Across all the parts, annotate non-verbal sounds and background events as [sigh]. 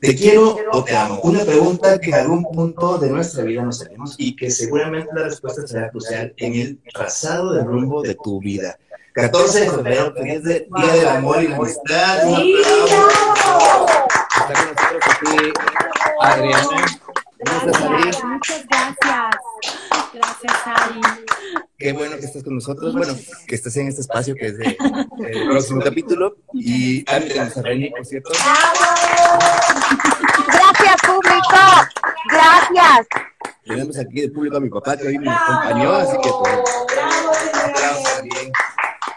¿Te quiero o te amo? Una pregunta que en algún punto de nuestra vida nos haremos y que seguramente la respuesta será crucial en el trazado del rumbo de tu vida. 14 de febrero, feliz de Día del Amor y la Amistad. Sí, Está con nosotros aquí Adriana. Gracias, muchas gracias. Gracias, Ari. Qué bueno que estés con nosotros. Bueno, que estés en este espacio que es de- el próximo capítulo. Y antes tenemos a Reni, por cierto. Gracias, público. Gracias. Tenemos aquí de público a mi papá que hoy me acompañó, así que pues, también.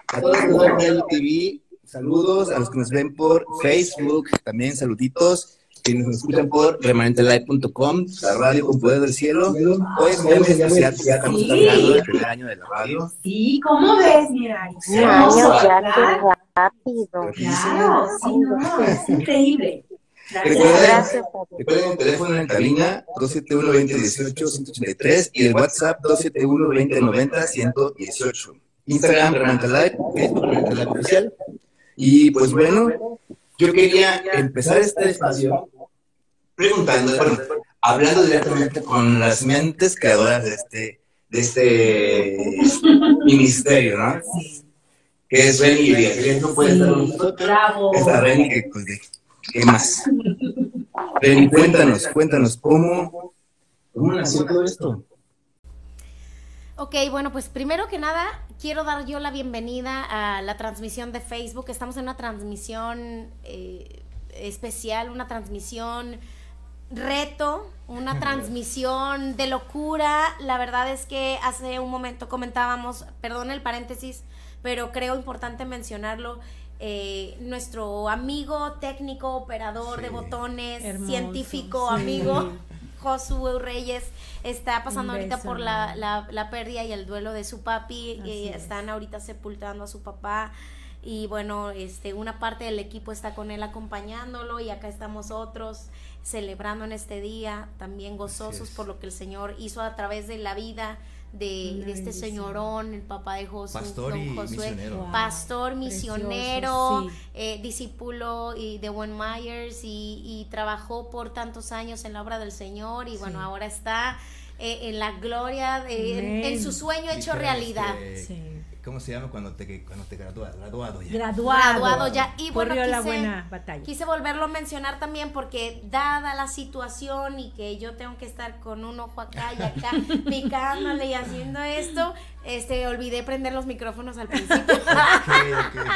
A todos los que ven en TV, saludos. A los que nos ven por Facebook, también saluditos. Que nos escuchan por remanentelive.com, la radio con poder del cielo. Hoy es muy especial, ya estamos Sí. terminando el primer año de la radio. Sí, ¿cómo ves, mi Ari? Un año ya, qué rápido. Claro, sí, no, es increíble. Gracias. Recuerden, el teléfono en cabina 271-2018-183 y el WhatsApp 271-2090-118. Instagram Remanente Live, Facebook Remanente Live Oficial. Y pues bueno, yo quería empezar este espacio preguntando, bueno, hablando directamente con las mentes creadoras de este, de este ministerio, ¿no? Que es Reni y Elías. Elías no puede estar con nosotros. Bravo. Esta Reni que, pues, ¿qué más? Reni, cuéntanos, cuéntanos, ¿cómo, cómo nació todo esto? Ok, bueno, pues primero que nada quiero dar yo la bienvenida a la transmisión de Facebook. Estamos en una transmisión eh, especial, una transmisión reto, una transmisión de locura. La verdad es que hace un momento comentábamos, perdón el paréntesis, pero creo importante mencionarlo. eh, nuestro amigo técnico, operador de botones, Hermoso, científico, sí. amigo, [laughs] Josué Reyes, está pasando ahorita por la, la, la pérdida y el duelo de su papi. Y es. están ahorita sepultando a su papá. Y bueno, este, una parte del equipo está con él acompañándolo y acá estamos otros celebrando en este día, también gozosos es. por lo que el Señor hizo a través de la vida de, de este señorón, el papá de Josué, Pastor y don Josué, misionero. Wow. pastor, Precioso, misionero, sí. eh, discípulo y de Wayne Myers y, y trabajó por tantos años en la obra del Señor y bueno, ahora está eh, en la gloria, de- en, su sueño hecho realidad. este, Sí. ¿Cómo se llama cuando te, cuando te gradúas? Graduado ya. Graduado. Graduado ya. Y bueno, Corrió la quise- buena batalla. Quise volverlo a mencionar también porque dada la situación y que yo tengo que estar con un ojo acá y acá [laughs] picándole y haciendo esto, este olvidé prender los micrófonos al [laughs] principio. Ok, ok.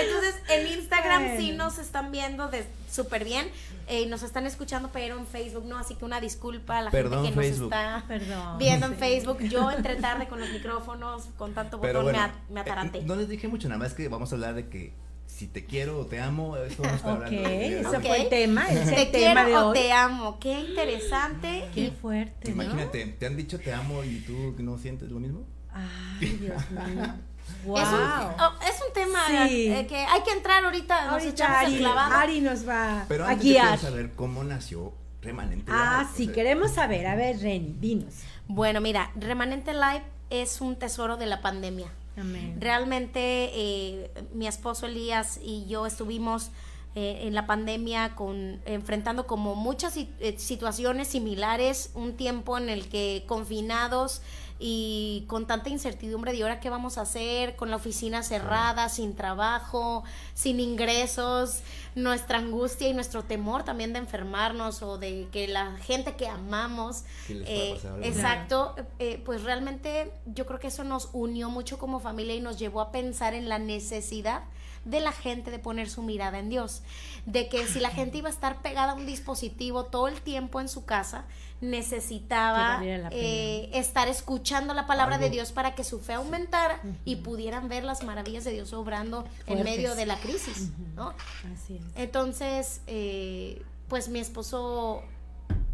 Entonces, en Instagram sí nos están viendo de súper bien, eh, nos están escuchando, pero en Facebook no, así que una disculpa a la Perdón, gente que Facebook. nos está Perdón. viendo en Facebook. Yo entré tarde con los micrófonos, con tanto Pero botón bueno, me, a- me eh, ataranté. no les dije mucho, nada más que vamos a hablar de que si te quiero o te amo, eso vamos a estar Ok, hablando. ese fue el tema. Ese es Te el tema de quiero o te amo, qué interesante. Qué y fuerte, ¿no? Imagínate, ¿te han dicho te amo y tú no sientes lo mismo? Ay, Dios mío. Wow. Es, un, oh, es un tema Sí. eh, que hay que entrar ahorita, nos Ahorita echamos el Ari, clavado. Ari nos va Pero a antes quiero guiar. saber cómo nació Remanente Ah, Live, o sí, sea, queremos saber. A ver, Reni, dinos. Bueno, mira, Remanente Live es un tesoro de la pandemia. Amén. Realmente eh, mi esposo Elías y yo estuvimos eh, en la pandemia con enfrentando como muchas si- situaciones similares, un tiempo en el que confinados y con tanta incertidumbre de ahora qué vamos a hacer, con la oficina cerrada, sin trabajo, sin ingresos, nuestra angustia y nuestro temor también de enfermarnos o de que la gente que amamos Que les pueda eh, exacto, eh, pues realmente yo creo que eso nos unió mucho como familia y nos llevó a pensar en la necesidad de la gente de poner su mirada en Dios, de que si la gente iba a estar pegada a un dispositivo todo el tiempo en su casa, necesitaba eh, estar escuchando la palabra de. Dios para que su fe aumentara y pudieran ver las maravillas de Dios obrando en medio de la crisis. ¿no? Así es. Entonces, eh, pues mi esposo,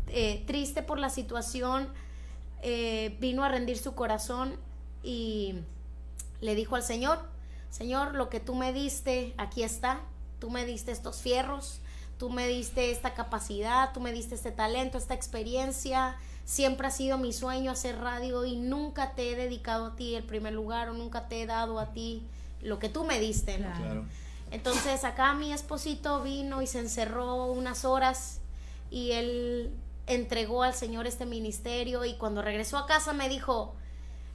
eh, triste por la situación, vino a rendir su corazón y le dijo al Señor, Señor, lo que tú me diste, aquí está, tú me diste estos fierros, tú me diste esta capacidad, tú me diste este talento, esta experiencia. Siempre ha sido mi sueño hacer radio y nunca te he dedicado a ti el primer lugar o nunca te he dado a ti lo que tú me diste. ¿no? Claro. Claro. Entonces acá mi esposito vino y se encerró unas horas y él entregó al Señor este ministerio y cuando regresó a casa me dijo,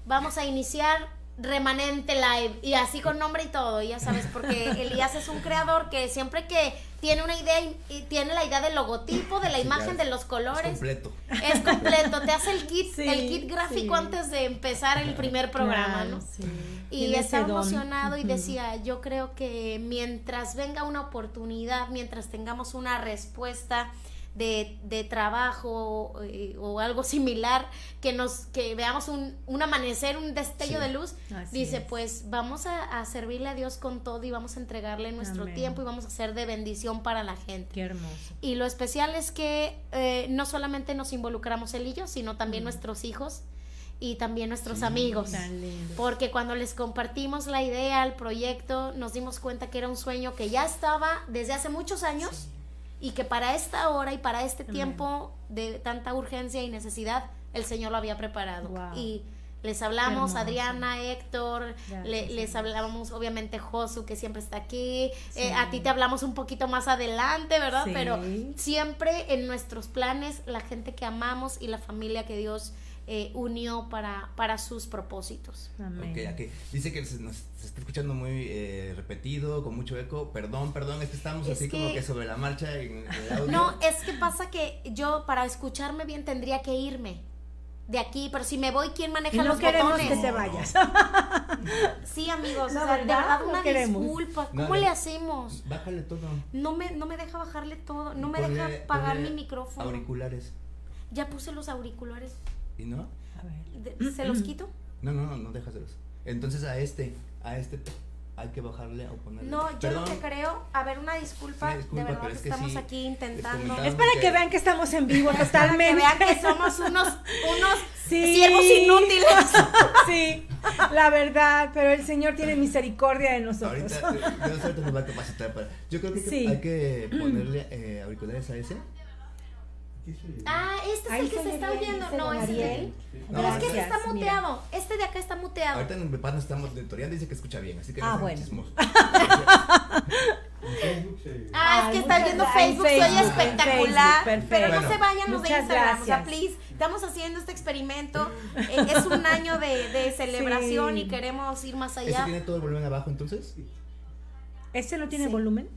vamos a iniciar Remanente Live y así con nombre y todo, ya sabes, porque [laughs] Elías es un creador que siempre que tiene una idea y, tiene la idea del logotipo, de la Sí, imagen, de los Es colores, completo. es completo, te hace el kit, Sí, el kit gráfico sí. antes de empezar el primer programa, Claro, ¿no? sí. Y estaba don. emocionado y decía, yo creo que mientras venga una oportunidad, mientras tengamos una respuesta de, de trabajo eh, o algo similar, que nos que veamos un, un amanecer, un destello Sí. de luz, dice, es. pues vamos a, a servirle a Dios con todo y vamos a entregarle nuestro Amén. tiempo y vamos a ser de bendición para la gente. Qué hermoso. Y lo especial es que eh, no solamente nos involucramos él y yo, sino también nuestros hijos y también nuestros amigos. Porque cuando les compartimos la idea, el proyecto, nos dimos cuenta que era un sueño que ya estaba desde hace muchos años y que para esta hora y para este Amén. tiempo de tanta urgencia y necesidad, el Señor lo había preparado. Wow. Y les hablamos, Hermoso. Adriana, Héctor, Gracias, le- les hablamos obviamente Josu, que siempre está aquí, Sí. Eh, a ti te hablamos un poquito más adelante, ¿verdad? Sí. Pero siempre en nuestros planes, la gente que amamos y la familia que Dios eh, unió para, para sus propósitos. Amén. Ok, ok. Dice que se, nos, se está escuchando muy eh, repetido, con mucho eco. Perdón, perdón, es que estamos Es así como que- sobre la marcha en el [laughs] audio. No, es que pasa que yo para escucharme bien tendría que irme de aquí, pero si me voy, ¿quién maneja Y no los queremos botones? que te vayas. [laughs] Sí, amigos, La o sea, de verdad, verdad no una queremos. disculpa. ¿Cómo no. le hacemos? Bájale todo. No me, no me deja bajarle todo, no me Ponle- deja pagar ponle mi micrófono. Auriculares. Ya puse los auriculares. ¿Y no? A ver. De- ¿Se los quito? No, no, no, no déjaselos. Entonces a este, a este hay que bajarle o ponerle. No, yo Perdón, lo que creo, a ver, una disculpa, Sí, disculpa, de verdad pero que es que estamos sí, aquí intentando. Es para que vean que estamos en vivo [laughs] Para totalmente. que vean que somos unos, unos [laughs] Sí. siervos inútiles. [laughs] Sí, la verdad, pero el Señor tiene misericordia de nosotros. Ahorita, Dios nos va a capacitar para. Yo creo que Sí. hay que ponerle eh, auriculares a ese. Ah, este es Ahí el que se está oyendo. No, ese es el- No, No, es que ese Gracias, está mira. muteado. Este de acá está muteado. Ahorita en mi papá nos estamos tutorial dice que escucha bien, así que Ah, bueno. [laughs] Ah, es que está viendo Facebook, en espectacular. Facebook, pero no se vayan los de Instagram. O sea, gracias. please, estamos haciendo este experimento. [laughs] Eh, es un año de, de celebración Sí. y queremos ir más ¿Ese allá. tiene todo el volumen abajo entonces? ¿Este no tiene Sí. volumen?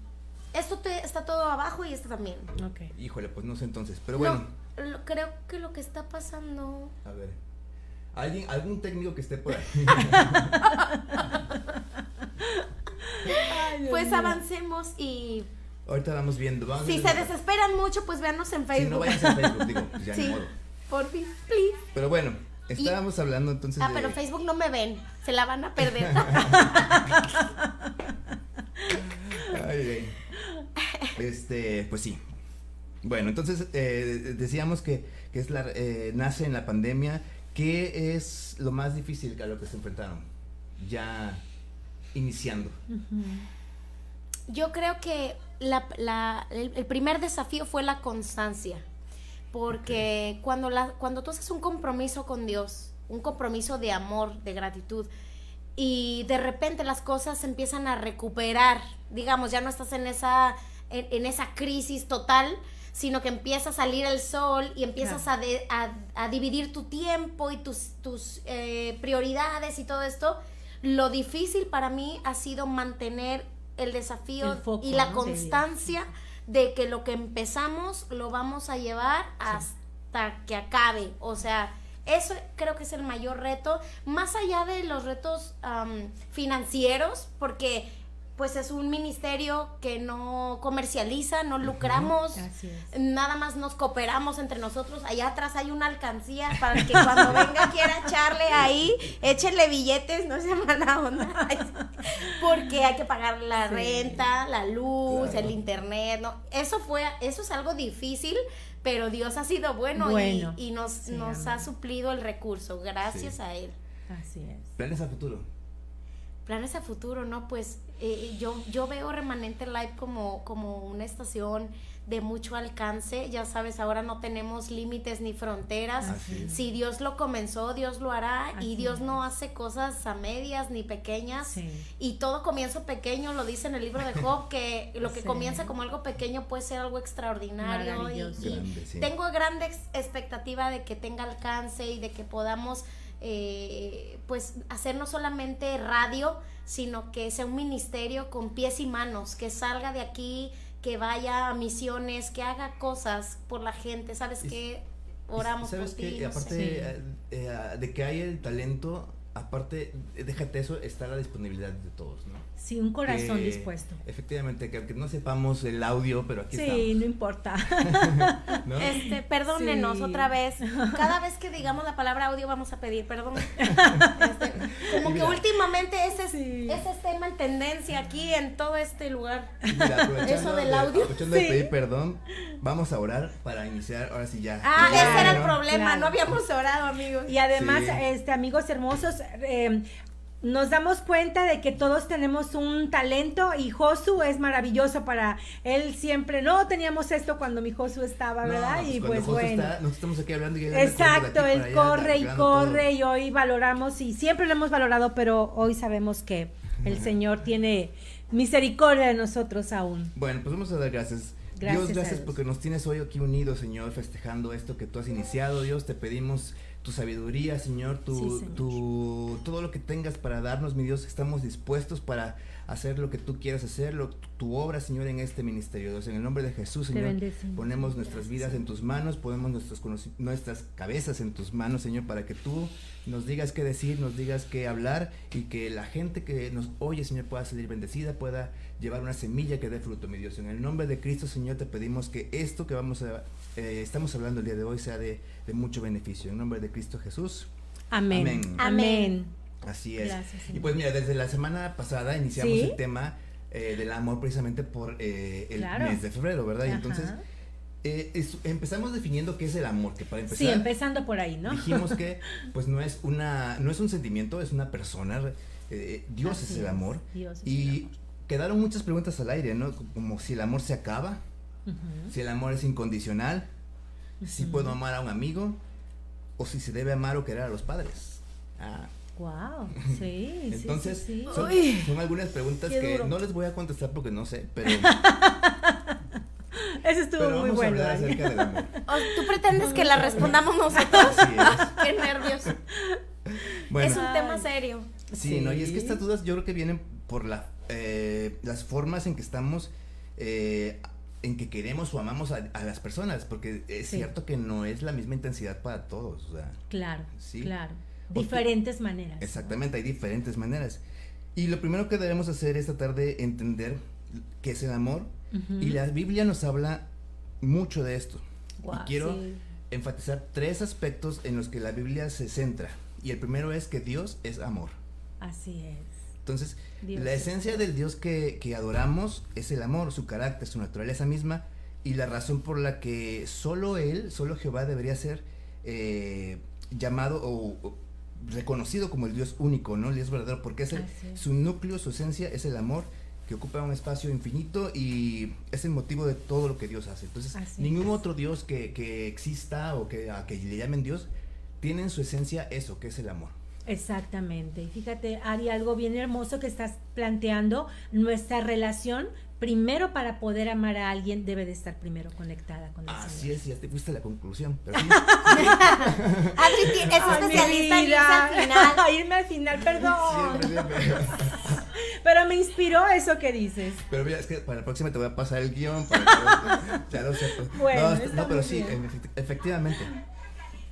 Esto te- está todo abajo y este también. Ok. Híjole, pues no sé entonces. Pero No, bueno, lo- creo que lo que está pasando. a ver. ¿Alguien, algún técnico que esté por ahí. Pues avancemos y Ahorita vamos viendo. Vamos si viendo. se desesperan mucho, pues véanos en Si Facebook. no vayas a Facebook, digo, pues ya Sí. ni modo. Por fin, please. Pero bueno, estábamos hablando entonces Ah, de. pero Facebook no me ven. Se la van a perder. [laughs] Ay, ay. Este, pues sí. Bueno, entonces eh, decíamos que, que es la, eh, nace en la pandemia. ¿Qué es lo más difícil a lo que se enfrentaron? Ya iniciando. Yo creo que la- la- el, el primer desafío fue la constancia. Porque cuando, la, cuando tú haces un compromiso con Dios, un compromiso de amor, de gratitud, y de repente las cosas se empiezan a recuperar, digamos, ya no estás en esa, en, en esa crisis total, sino que empieza a salir el sol y empiezas a, de- a- a dividir tu tiempo y tus, tus eh, prioridades y todo esto. Lo difícil para mí ha sido mantener el desafío El foco, y la ¿no? constancia de que lo que empezamos lo vamos a llevar hasta que acabe. O sea, eso creo que es el mayor reto, más allá de los retos financieros, porque pues es un ministerio que no comercializa, no lucramos, nada más nos cooperamos entre nosotros. Allá atrás hay una alcancía para que cuando [laughs] venga quiera echarle ahí, échenle billetes, no se mala onda. [laughs] Porque hay que pagar la Sí. renta, la luz, Claro. el internet, ¿no? Eso fue, eso es algo difícil, pero Dios ha sido bueno, y- Bueno. y, nos, Sí, nos amén. ha suplido el recurso, gracias Sí. a Él. Así es. Planes a futuro. Planes a futuro, ¿no? Pues eh, yo, yo veo Remanente Live como, como una estación de mucho alcance. Ya sabes, ahora no tenemos límites ni fronteras. Si Dios lo comenzó, Dios lo hará. Así y Dios es. no hace cosas a medias ni pequeñas. Sí. Y todo comienzo pequeño, lo dice en el libro de Job, que lo que Sí. comienza como algo pequeño puede ser algo extraordinario. Y, Maravilloso. y Grande, sí. tengo gran ex- expectativa de que tenga alcance y de que podamos eh, pues hacer no solamente radio, sino que sea un ministerio con pies y manos, que salga de aquí, que vaya a misiones, que haga cosas por la gente. ¿Sabes qué? Oramos ¿Sabes por ti. Y no aparte eh, eh, de que hay el talento, aparte, déjate eso, está la disponibilidad de todos, ¿no? Sí, un corazón Que, dispuesto. Efectivamente, que aunque no sepamos el audio, pero aquí Sí, no importa. [laughs] Este, perdónenos Sí. otra vez. Cada vez que digamos la palabra audio vamos a pedir perdón. Este, como que últimamente ese es, Sí. ese es tema en tendencia aquí en todo este lugar. Mira, Eso del de- audio. aprovechando de pedir perdón, vamos a orar para iniciar, ahora sí ya. Ah, ese era el problema, Claro. no habíamos orado, amigos. Y además, Sí. este amigos hermosos, eh, nos damos cuenta de que todos tenemos un talento y Josu es maravilloso para él siempre. No teníamos esto cuando mi Josu estaba, No, ¿verdad? y cuando pues Josu bueno. está- nosotros estamos aquí hablando y Exacto, él allá, corre y corre todo. y hoy valoramos y siempre lo hemos valorado, pero hoy sabemos que el Señor tiene misericordia de nosotros aún. Bueno, pues vamos a dar gracias. Gracias Dios, gracias Dios. porque nos tienes hoy aquí unidos, Señor, festejando esto que tú has iniciado. Dios, te pedimos tu sabiduría, Señor, tu, Sí, Señor. tu todo lo que tengas para darnos, mi Dios, estamos dispuestos para hacer lo que tú quieras hacer, lo- tu obra, Señor, en este ministerio. Dios, en el nombre de Jesús, Señor, ponemos nuestras vidas en tus manos, ponemos nuestros nuestras cabezas en tus manos, Señor, para que tú nos digas qué decir, nos digas qué hablar y que la gente que nos oye, Señor, pueda salir bendecida, pueda llevar una semilla que dé fruto, mi Dios. En el nombre de Cristo, Señor, te pedimos que esto que vamos a, eh, estamos hablando el día de hoy sea de, de mucho beneficio. En nombre de Cristo Jesús. Amén. Amén. Amén. Así es. Gracias, y pues mira, desde la semana pasada iniciamos ¿Sí? el tema eh, del amor precisamente por eh, el Claro. mes de febrero, ¿verdad? Y entonces eh, es- empezamos definiendo qué es el amor, que para empezar Sí, empezando por ahí, ¿no? dijimos que [laughs] pues no es una no es un sentimiento, es una persona. eh, Dios Así es el es, amor. Dios es el y quedaron muchas preguntas al aire, ¿no? Como si el amor se acaba, si el amor es incondicional, si puedo amar a un amigo o si se debe amar o querer a los padres. Ah, Wow, [laughs] sí, sí, entonces sí, sí. Son, Uy, son algunas preguntas que duro. no les voy a contestar porque no sé, pero, [laughs] Eso estuvo pero muy vamos bueno. a hablar Dani. acerca del amor. [laughs] ¿O ¿Tú pretendes que la respondamos nosotros? Así es. Qué nervios. Bueno, Es un Ay. tema serio. Sí, ¿no? Y es que Sí. estas dudas yo creo que vienen por la, eh, las formas en que estamos, eh, en que queremos o amamos a, a las personas, porque es Sí. cierto que no es la misma intensidad para todos. O sea, Claro, Sí. claro. Diferentes maneras. ¿no? exactamente, hay diferentes maneras. Y lo primero que debemos hacer es tratar de entender qué es el amor. Ujú. Y la Biblia nos habla mucho de esto. Guau, y quiero sí. enfatizar tres aspectos en los que la Biblia se centra. Y el primero es que Dios es amor. Así es. Entonces, Dios la es esencia del Dios que, que adoramos es el amor, su carácter, su naturaleza misma y la razón por la que solo Él, solo Jehová debería ser eh, llamado o, o reconocido como el Dios único, ¿no? El Dios verdadero, porque es el- su núcleo, su esencia es el amor que ocupa un espacio infinito y es el motivo de todo lo que Dios hace. Entonces, Así ningún es. otro Dios que, que exista o que, a que le llamen Dios tiene en su esencia eso, que es el amor. Exactamente. Y fíjate, Ari, algo bien hermoso que estás planteando, nuestra relación, primero para poder amar a alguien, debe de estar primero conectada con el Así Señor. es, ya te fuiste a la conclusión. Pero sí, [laughs] Adri ti- es especialista en irse vida. al final. [laughs] Irme al final, perdón. siempre, siempre. [laughs] Pero me inspiró eso que dices. Pero mira, es que para la próxima te voy a pasar el guion para que ya lo sepas. Bueno, no, está no, pero muy sí, efectivamente.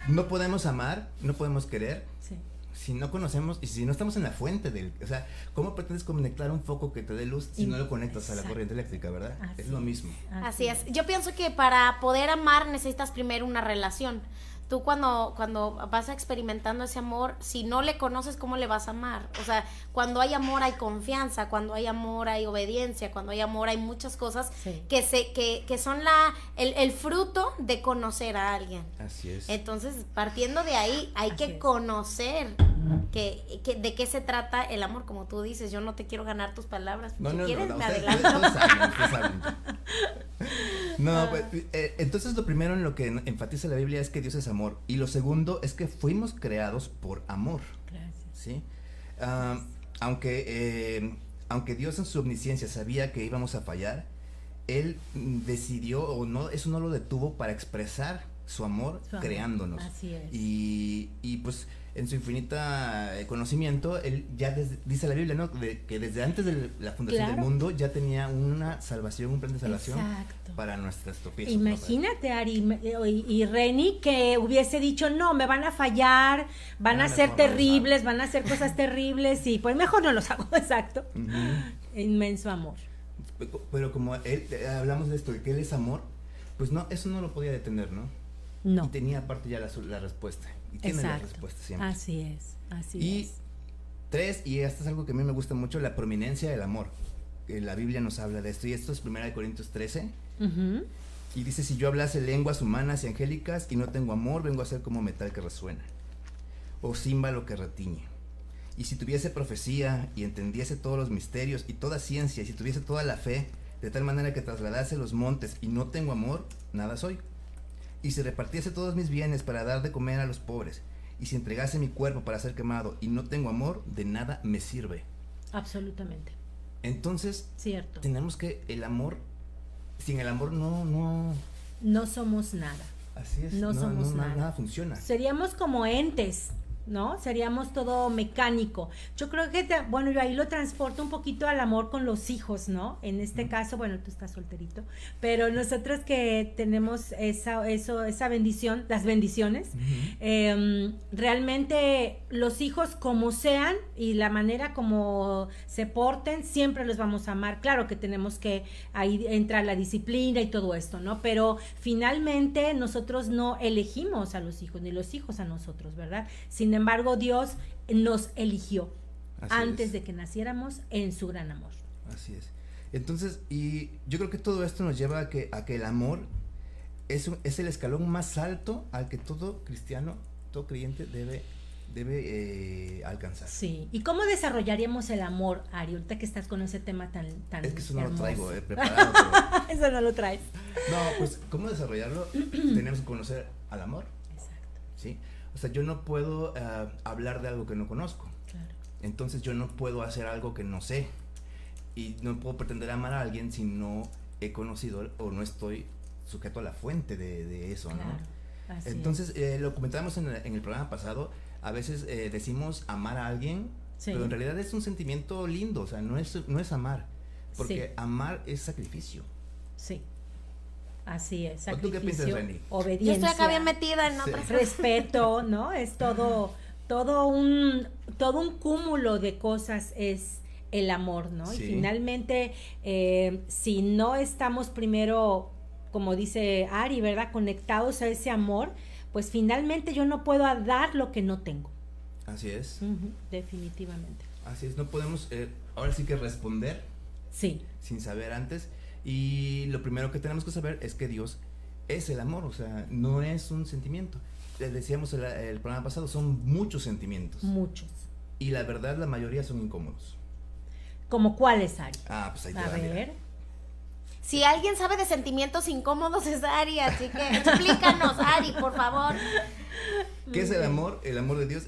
No podemos amar, no podemos querer Sí. Si no conocemos y si no estamos en la fuente del, o sea, ¿cómo pretendes conectar un foco que te dé luz si no lo conectas a la corriente eléctrica, verdad? Así es lo mismo. Así es. Yo pienso que para poder amar necesitas primero una relación. Tú cuando, cuando vas experimentando ese amor, si no le conoces, ¿cómo le vas a amar? O sea, cuando hay amor hay confianza, cuando hay amor hay obediencia, cuando hay amor hay muchas cosas Sí. que, se, que, que son la, el, el fruto de conocer a alguien. Así es. Entonces, partiendo de ahí, hay Así que es. conocer que, que- de qué se trata el amor, como tú dices, yo no te quiero ganar tus palabras. No, si no, quieres, no, [laughs] [laughs] no, me adelanto. saben, saben. No, pues, eh, entonces lo primero en lo que enfatiza la Biblia es que Dios es amor. Y lo segundo es que fuimos creados por amor. Gracias. ¿sí? Aunque, eh, aunque Dios en su omnisciencia sabía que íbamos a fallar, Él decidió, o no, eso no lo detuvo para expresar su amor, Su amor, creándonos. así es. Y, y, pues en su infinita eh, conocimiento, Él ya des- dice la Biblia, ¿no? De- que desde antes de la fundación del mundo ya tenía una salvación, un plan de salvación Exacto. para nuestras tropiezos. ¿no? Imagínate, Ari me- y, y Reni, que hubiese dicho, no, me van a fallar, van Ah, a ser los terribles, van a hacer cosas terribles, y pues mejor no los hago, [laughs] exacto. Inmenso amor. Pero como él, eh, hablamos de esto, de que Él es amor, pues no, eso no lo podía detener, ¿no? Y No. tenía aparte ya la, la respuesta. Y tiene la Exacto. respuesta siempre. Así es, así y es. tres, y esto es algo que a mí me gusta mucho, la prominencia del amor. La Biblia nos habla de esto. Y esto es 1 Corintios 13. Ujú. Y dice, si yo hablase lenguas humanas y angélicas y no tengo amor, vengo a ser como metal que resuena. O címbalo que retiñe. Y si tuviese profecía y entendiese todos los misterios y toda ciencia, y si tuviese toda la fe, de tal manera que trasladase los montes y no tengo amor, nada soy. Y si repartiese todos mis bienes para dar de comer a los pobres, y si entregase mi cuerpo para ser quemado y no tengo amor, de nada me sirve. Absolutamente, Entonces, cierto. tenemos que el amor, sin el amor no, no, No somos nada. así es, No somos na- nada. nada funciona. Seríamos como entes, ¿no? Seríamos todo mecánico. Yo creo que, te- bueno, yo ahí lo transporto un poquito al amor con los hijos, ¿no? En este caso, bueno, tú estás solterito, pero nosotros que tenemos esa, eso, esa bendición, las bendiciones, eh, realmente los hijos como sean y la manera como se porten, siempre los vamos a amar. Claro que tenemos que ahí entra la disciplina y todo esto, ¿no? Pero finalmente nosotros no elegimos a los hijos, ni los hijos a nosotros, ¿verdad? Sin embargo, Dios nos eligió Así antes es. de que naciéramos en su gran amor. Así es. Entonces, y yo creo que todo esto nos lleva a que, a que el amor es, un- es el escalón más alto al que todo cristiano, todo creyente debe, debe eh, alcanzar. Sí. ¿Y cómo desarrollaríamos el amor, Ari? Ahorita que estás con ese tema tan, tan Es que eso no lo traigo eh, preparado. [laughs] pero- Eso no lo traes. no, pues, ¿cómo desarrollarlo? [clears throat] Tenemos que conocer al amor, Exacto, ¿sí? O sea, yo no puedo ah, hablar de algo que no conozco. claro. Entonces yo no puedo hacer algo que no sé. Y no puedo pretender amar a alguien si no he conocido o no estoy sujeto a la fuente de, de eso, Claro, ¿no? así es. Entonces, eh, lo comentábamos en, el- en el programa pasado, a veces eh, decimos amar a alguien, Sí. pero en realidad es un sentimiento lindo, o sea, no es, no es amar, porque Sí. amar es sacrificio. Sí. Así es. ¿O tú qué piensas, Sacrificio, Reni? Yo obediencia. estoy acá bien metida en Sí. otras respeto, [laughs] ¿no? Es todo, todo un, todo un cúmulo de cosas es el amor, ¿no? Sí. Y finalmente, eh, si no estamos primero, como dice Ari, ¿verdad? Conectados a ese amor, pues finalmente yo no puedo dar lo que no tengo. Así es, definitivamente. así es, no podemos eh, ahora sí que responder Sí, sin saber antes. Y lo primero que tenemos que saber es que Dios es el amor, o sea, no es un sentimiento. Les decíamos el, el programa pasado, son muchos sentimientos. muchos. Y la verdad, la mayoría son incómodos. ¿Como cuáles, Ari? Ah, pues ahí te A va, mira. ver. Si alguien sabe de sentimientos incómodos es Ari, así que [laughs] explícanos, Ari, por favor. ¿Qué es el amor? El amor de Dios.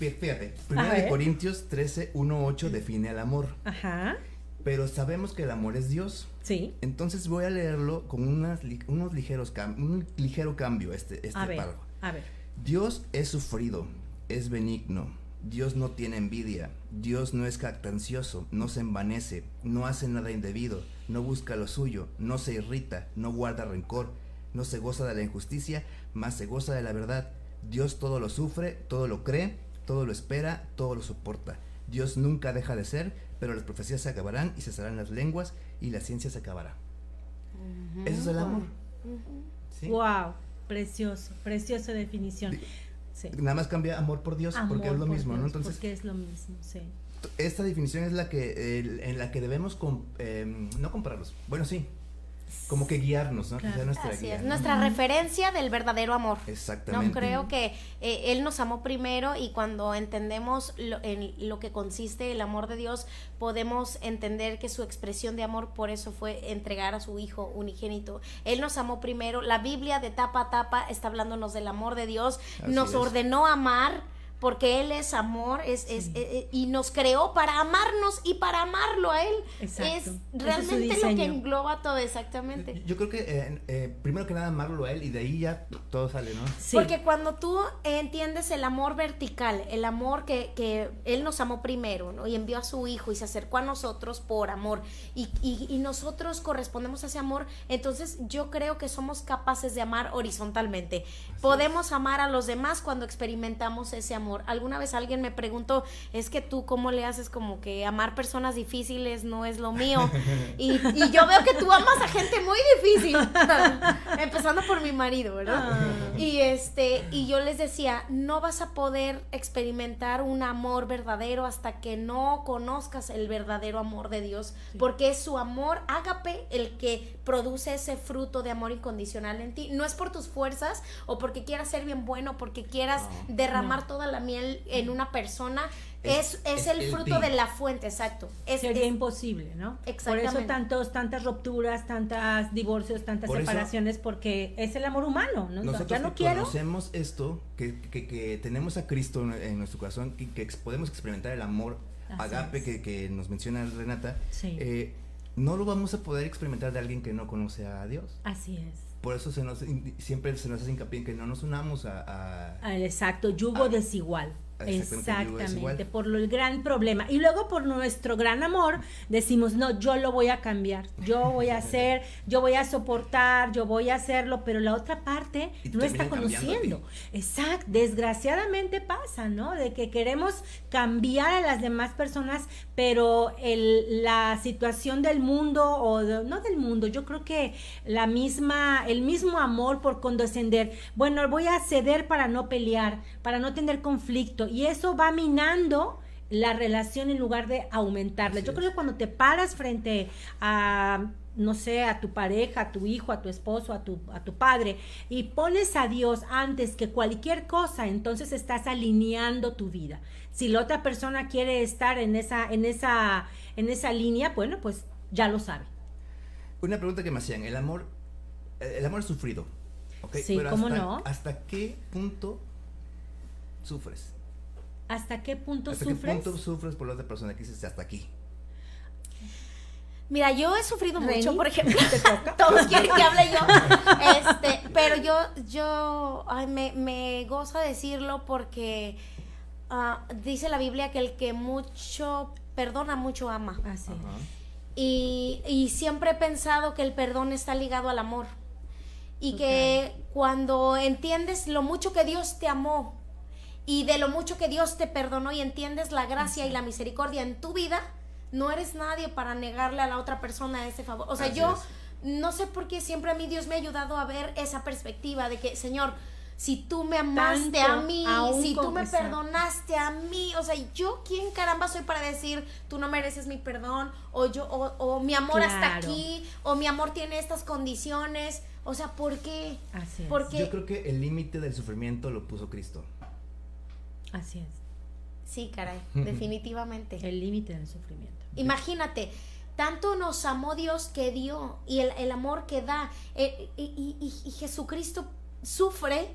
Fí- Fíjate, 1 ver. Corintios 13, 1, 8 define el amor. Ajá. Pero sabemos que el amor es Dios. Sí. Entonces voy a leerlo con unas, unos ligeros un ligero cambio este, este A ver. párrafo. A ver. Dios es sufrido, es benigno. Dios no tiene envidia. Dios no es jactancioso, no se envanece, no hace nada indebido, no busca lo suyo, no se irrita, no guarda rencor, no se goza de la injusticia, más se goza de la verdad. Dios todo lo sufre, todo lo cree, todo lo espera, todo lo soporta. Dios nunca deja de ser, pero las profecías se acabarán y cesarán las lenguas y la ciencia se acabará. Eso es el amor. ¿sí? Wow, precioso, preciosa definición. Sí. Nada más cambia amor por Dios porque es lo mismo, ¿no? Entonces, porque es lo mismo, sí. esta definición es la que en la que debemos em, no compararlos. Bueno, sí, como que guiarnos, ¿no? Claro. nuestra Así guía. es, ¿no? nuestra referencia del verdadero amor. Exactamente. No creo que eh, Él nos amó primero y cuando entendemos lo, en lo que consiste el amor de Dios, podemos entender que su expresión de amor por eso fue entregar a su Hijo unigénito. Él nos amó primero. La Biblia de tapa a tapa está hablándonos del amor de Dios. Así nos es. ordenó amar. Porque Él es amor es, es- Sí. eh, eh, y nos creó para amarnos y para amarlo a Él. Exacto. Es realmente lo que engloba todo, exactamente. Yo creo que eh, eh, primero que nada amarlo a él y de ahí ya todo sale, ¿no? Sí. Porque cuando tú entiendes el amor vertical, el amor que, que Él nos amó primero, ¿no? Y envió a su Hijo y se acercó a nosotros por amor, y, y- y nosotros correspondemos a ese amor, entonces yo creo que somos capaces de amar horizontalmente. Podemos amar a los demás cuando experimentamos ese amor. Alguna vez alguien me preguntó, es que tú cómo le haces como que amar personas difíciles no es lo mío. [laughs] Y, y yo veo que tú amas a gente muy difícil, [laughs] empezando por mi marido, ¿verdad? Ah. Y este, y yo les decía, no vas a poder experimentar un amor verdadero hasta que no conozcas el verdadero amor de Dios, porque es su amor ágape el que produce ese fruto de amor incondicional en ti. No es por tus fuerzas o porque quieras ser bien bueno, porque quieras derramar toda la miel en una persona. Es, Es- el el fruto de la fuente, exacto. Es, Sería es- imposible, ¿no? Por Exactamente. eso tantos, tantas rupturas, tantas divorcios, tantas Por eso- separaciones, porque es el amor humano, ¿no? Nosotros ya no que quiero. conocemos esto, que, que- que tenemos a Cristo en, en nuestro corazón, que, que podemos experimentar el amor Así agape es. que, que nos menciona Renata, Sí. eh, no lo vamos a poder experimentar de alguien que no conoce a Dios. Así es. Por eso se nos, siempre se nos hace hincapié en que no nos unamos a... a- Exacto, yugo Ah, desigual. Exactamente, Exactamente, por lo, el gran problema. Y luego por nuestro gran amor decimos, no, yo lo voy a cambiar, yo voy a hacer, [laughs] yo voy a soportar, yo voy a hacerlo, pero la otra parte no está conociendo. Exacto, desgraciadamente pasa, ¿no? De que queremos cambiar a las demás personas, pero el, la situación del mundo, o de- no del mundo, yo creo que la misma, el mismo amor por condescender, bueno, voy a ceder para no pelear, para no tener conflicto, y eso va minando la relación en lugar de aumentarla. Yo creo que cuando te paras frente a no sé, a tu pareja, a tu hijo, a tu esposo, a tu, a tu padre, y pones a Dios antes que cualquier cosa, entonces estás alineando tu vida. Si la otra persona quiere estar en esa, en esa, en esa línea, bueno, pues ya lo sabe. Una pregunta que me hacían, el amor, eh, el amor es sufrido. Sí, ¿cómo hasta, no? ¿Hasta qué punto sufres? ¿Hasta qué punto ¿Hasta sufres? qué punto sufres por la otra persona que dices hasta aquí? Mira, yo he sufrido Reni, mucho, por ejemplo. ¿te toca? [laughs] Todos quieren que hable yo. Este, pero yo, yo, ay, me, me goza decirlo porque ah, dice la Biblia que el que mucho perdona, mucho ama. Así y siempre he pensado que el perdón está ligado al amor. Y que cuando entiendes lo mucho que Dios te amó y de lo mucho que Dios te perdonó y entiendes la gracia y la misericordia en tu vida, no eres nadie para negarle a la otra persona ese favor. O sea, Así yo es. no sé por qué siempre a mí Dios me ha ayudado a ver esa perspectiva de que, Señor, si tú me amaste Tanto, a mí, si tú me perdonaste a mí, o sea, yo quién caramba soy para decir tú no mereces mi perdón o yo o, o mi amor hasta Claro. aquí o mi amor tiene estas condiciones, o sea, ¿por qué? Así es. Porque Yo creo que el límite del sufrimiento lo puso Cristo. Así es. sí, caray, [laughs] definitivamente. El límite del sufrimiento. Imagínate, tanto nos amó Dios que dio y el, el amor que da. eh, y, y- y- y Jesucristo sufre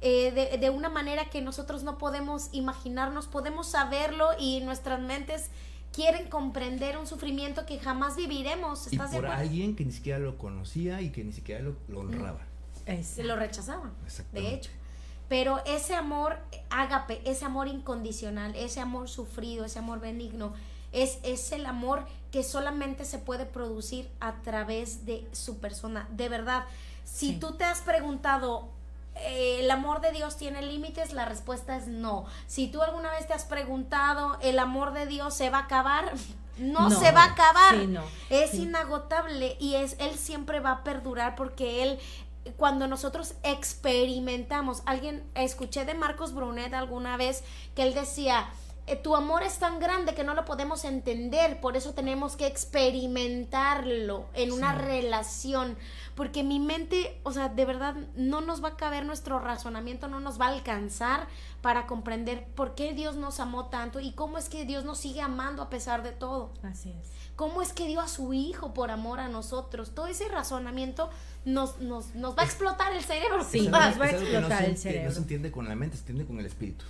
eh, de, de una manera que nosotros no podemos imaginarnos, podemos saberlo y nuestras mentes quieren comprender un sufrimiento que jamás viviremos. Y ¿Estás de por alguien que ni siquiera lo conocía y que ni siquiera lo, lo honraba. Se lo rechazaban, de hecho. Pero ese amor ágape, ese amor incondicional, ese amor sufrido, ese amor benigno, es, es el amor que solamente se puede producir a través de su persona. De verdad, si Sí. tú te has preguntado, eh, ¿el amor de Dios tiene límites? La respuesta es no. Si tú alguna vez te has preguntado, ¿el amor de Dios se va a acabar? No, [laughs] No. se va a acabar. Sí, no. Es Sí. inagotable y es él siempre va a perdurar porque él cuando nosotros experimentamos, alguien escuché de Marcos Brunet alguna vez que él decía eh, tu amor es tan grande que no lo podemos entender, por eso tenemos que experimentarlo en una relación, porque mi mente, o sea, de verdad no nos va a caber nuestro razonamiento, no nos va a alcanzar para comprender por qué Dios nos amó tanto y cómo es que Dios nos sigue amando a pesar de todo. Así es. ¿Cómo es que dio a su hijo por amor a nosotros? Todo ese razonamiento nos, nos, nos va a explotar el cerebro. Sí, nos va a no explotar se el enti- cerebro. No se entiende con la mente, se entiende con el espíritu.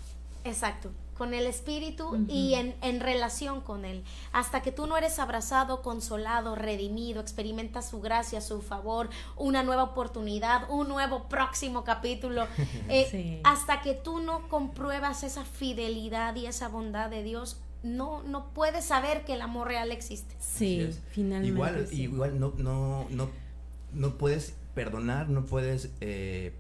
Exacto, con el espíritu y en, en relación con él. Hasta que tú no eres abrazado, consolado, redimido, experimentas su gracia, su favor, una nueva oportunidad, un nuevo próximo capítulo. [laughs] eh, Sí. Hasta que tú no compruebas esa fidelidad y esa bondad de Dios, no, no puedes saber que el amor real existe. Sí, finalmente. Igual, sí. igual no, no, no, no puedes perdonar, no puedes, eh,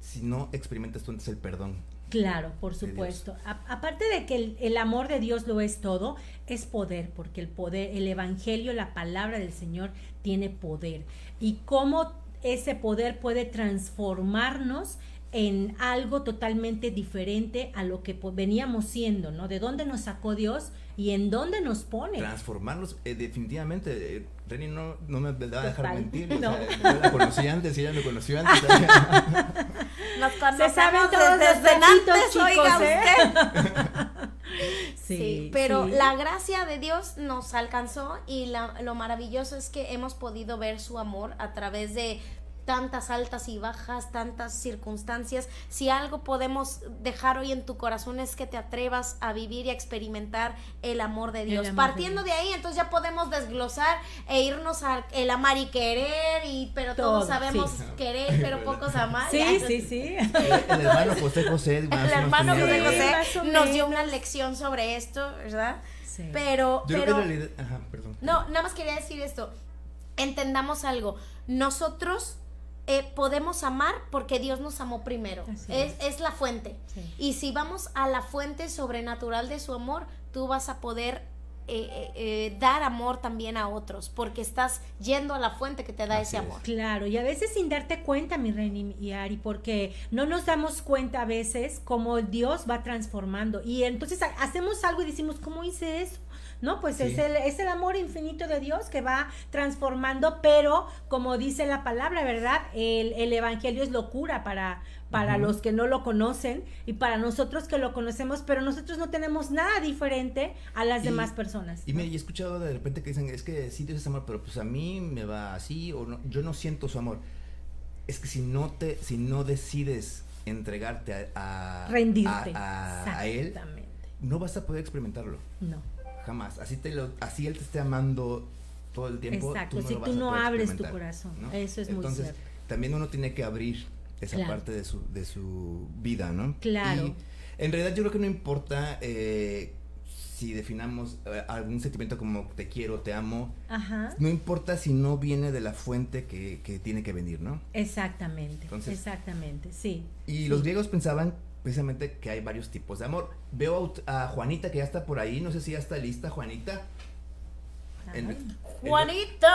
si no experimentas tú antes el perdón. Claro, por supuesto. A- aparte de que el, el amor de Dios lo es todo, es poder, porque el poder, el evangelio, la palabra del Señor tiene poder. Y cómo ese poder puede transformarnos en algo totalmente diferente a lo que veníamos siendo, ¿no? De dónde nos sacó Dios y en dónde nos pone. Transformarlos, eh, definitivamente, eh, Reni no, no me va a dejar Total. mentir. o No. sea, yo la conocí antes y ella me conoció antes. [laughs] Nos Se saben todos los datos, chicos, ¿eh? [laughs] Sí, pero la gracia de Dios nos alcanzó y la- lo maravilloso es que hemos podido ver su amor a través de tantas altas y bajas, tantas circunstancias. Si algo podemos dejar hoy en tu corazón es que te atrevas a vivir y a experimentar el amor de Dios. amor de Partiendo de, ahí, entonces ya podemos desglosar e irnos al el amar y querer, y pero todos Todo, sabemos sí. querer, pero [laughs] pocos amar. Sí, Ya. sí, sí. El, el hermano José José. más o El hermano José José nos dio una lección sobre esto, ¿verdad? Sí. Pero, Yo creo pero, que en realidad. Ajá, perdón. no, nada más quería decir esto. Entendamos algo. Nosotros eh, podemos amar porque Dios nos amó primero. Es, es la fuente. Sí. Y si vamos a la fuente sobrenatural de su amor, tú vas a poder eh, eh, eh, dar amor también a otros, porque estás yendo a la fuente que te da Así ese es. amor. Claro, y a veces sin darte cuenta, mi Reina y Ari, porque no nos damos cuenta a veces cómo Dios va transformando. Y entonces ha- hacemos algo y decimos, ¿cómo hice eso? No, pues Sí. es, el, es el amor infinito de Dios que va transformando, pero como dice la palabra, ¿verdad? El, el Evangelio es locura para, para los que no lo conocen y para nosotros que lo conocemos, pero nosotros no tenemos nada diferente a las Y- demás personas. Y mira, y he escuchado de repente que dicen, es que sí Dios es amor, pero pues a mí me va así, o no, yo no siento su amor. Es que si no te, si no decides entregarte a, a- Rendirte. a, a- a él, no vas a poder experimentarlo. No. Jamás. Así te lo, así él te esté amando todo el tiempo. Exacto, tú no si lo tú vas no abres tu corazón, eso es muy Entonces, cierto. también uno tiene que abrir esa Claro. parte de su, de su vida, ¿no? Claro. Y en realidad yo creo que no importa eh, si definamos eh, algún sentimiento como te quiero, te amo, Ajá. no importa si no viene de la fuente que, que tiene que venir, ¿no? Exactamente. Entonces- exactamente, sí. Y los griegos pensaban precisamente que hay varios tipos de amor. Veo a, a Juanita que ya está por ahí, no sé si ya está lista, Juanita. En- Ay. en- Juanita.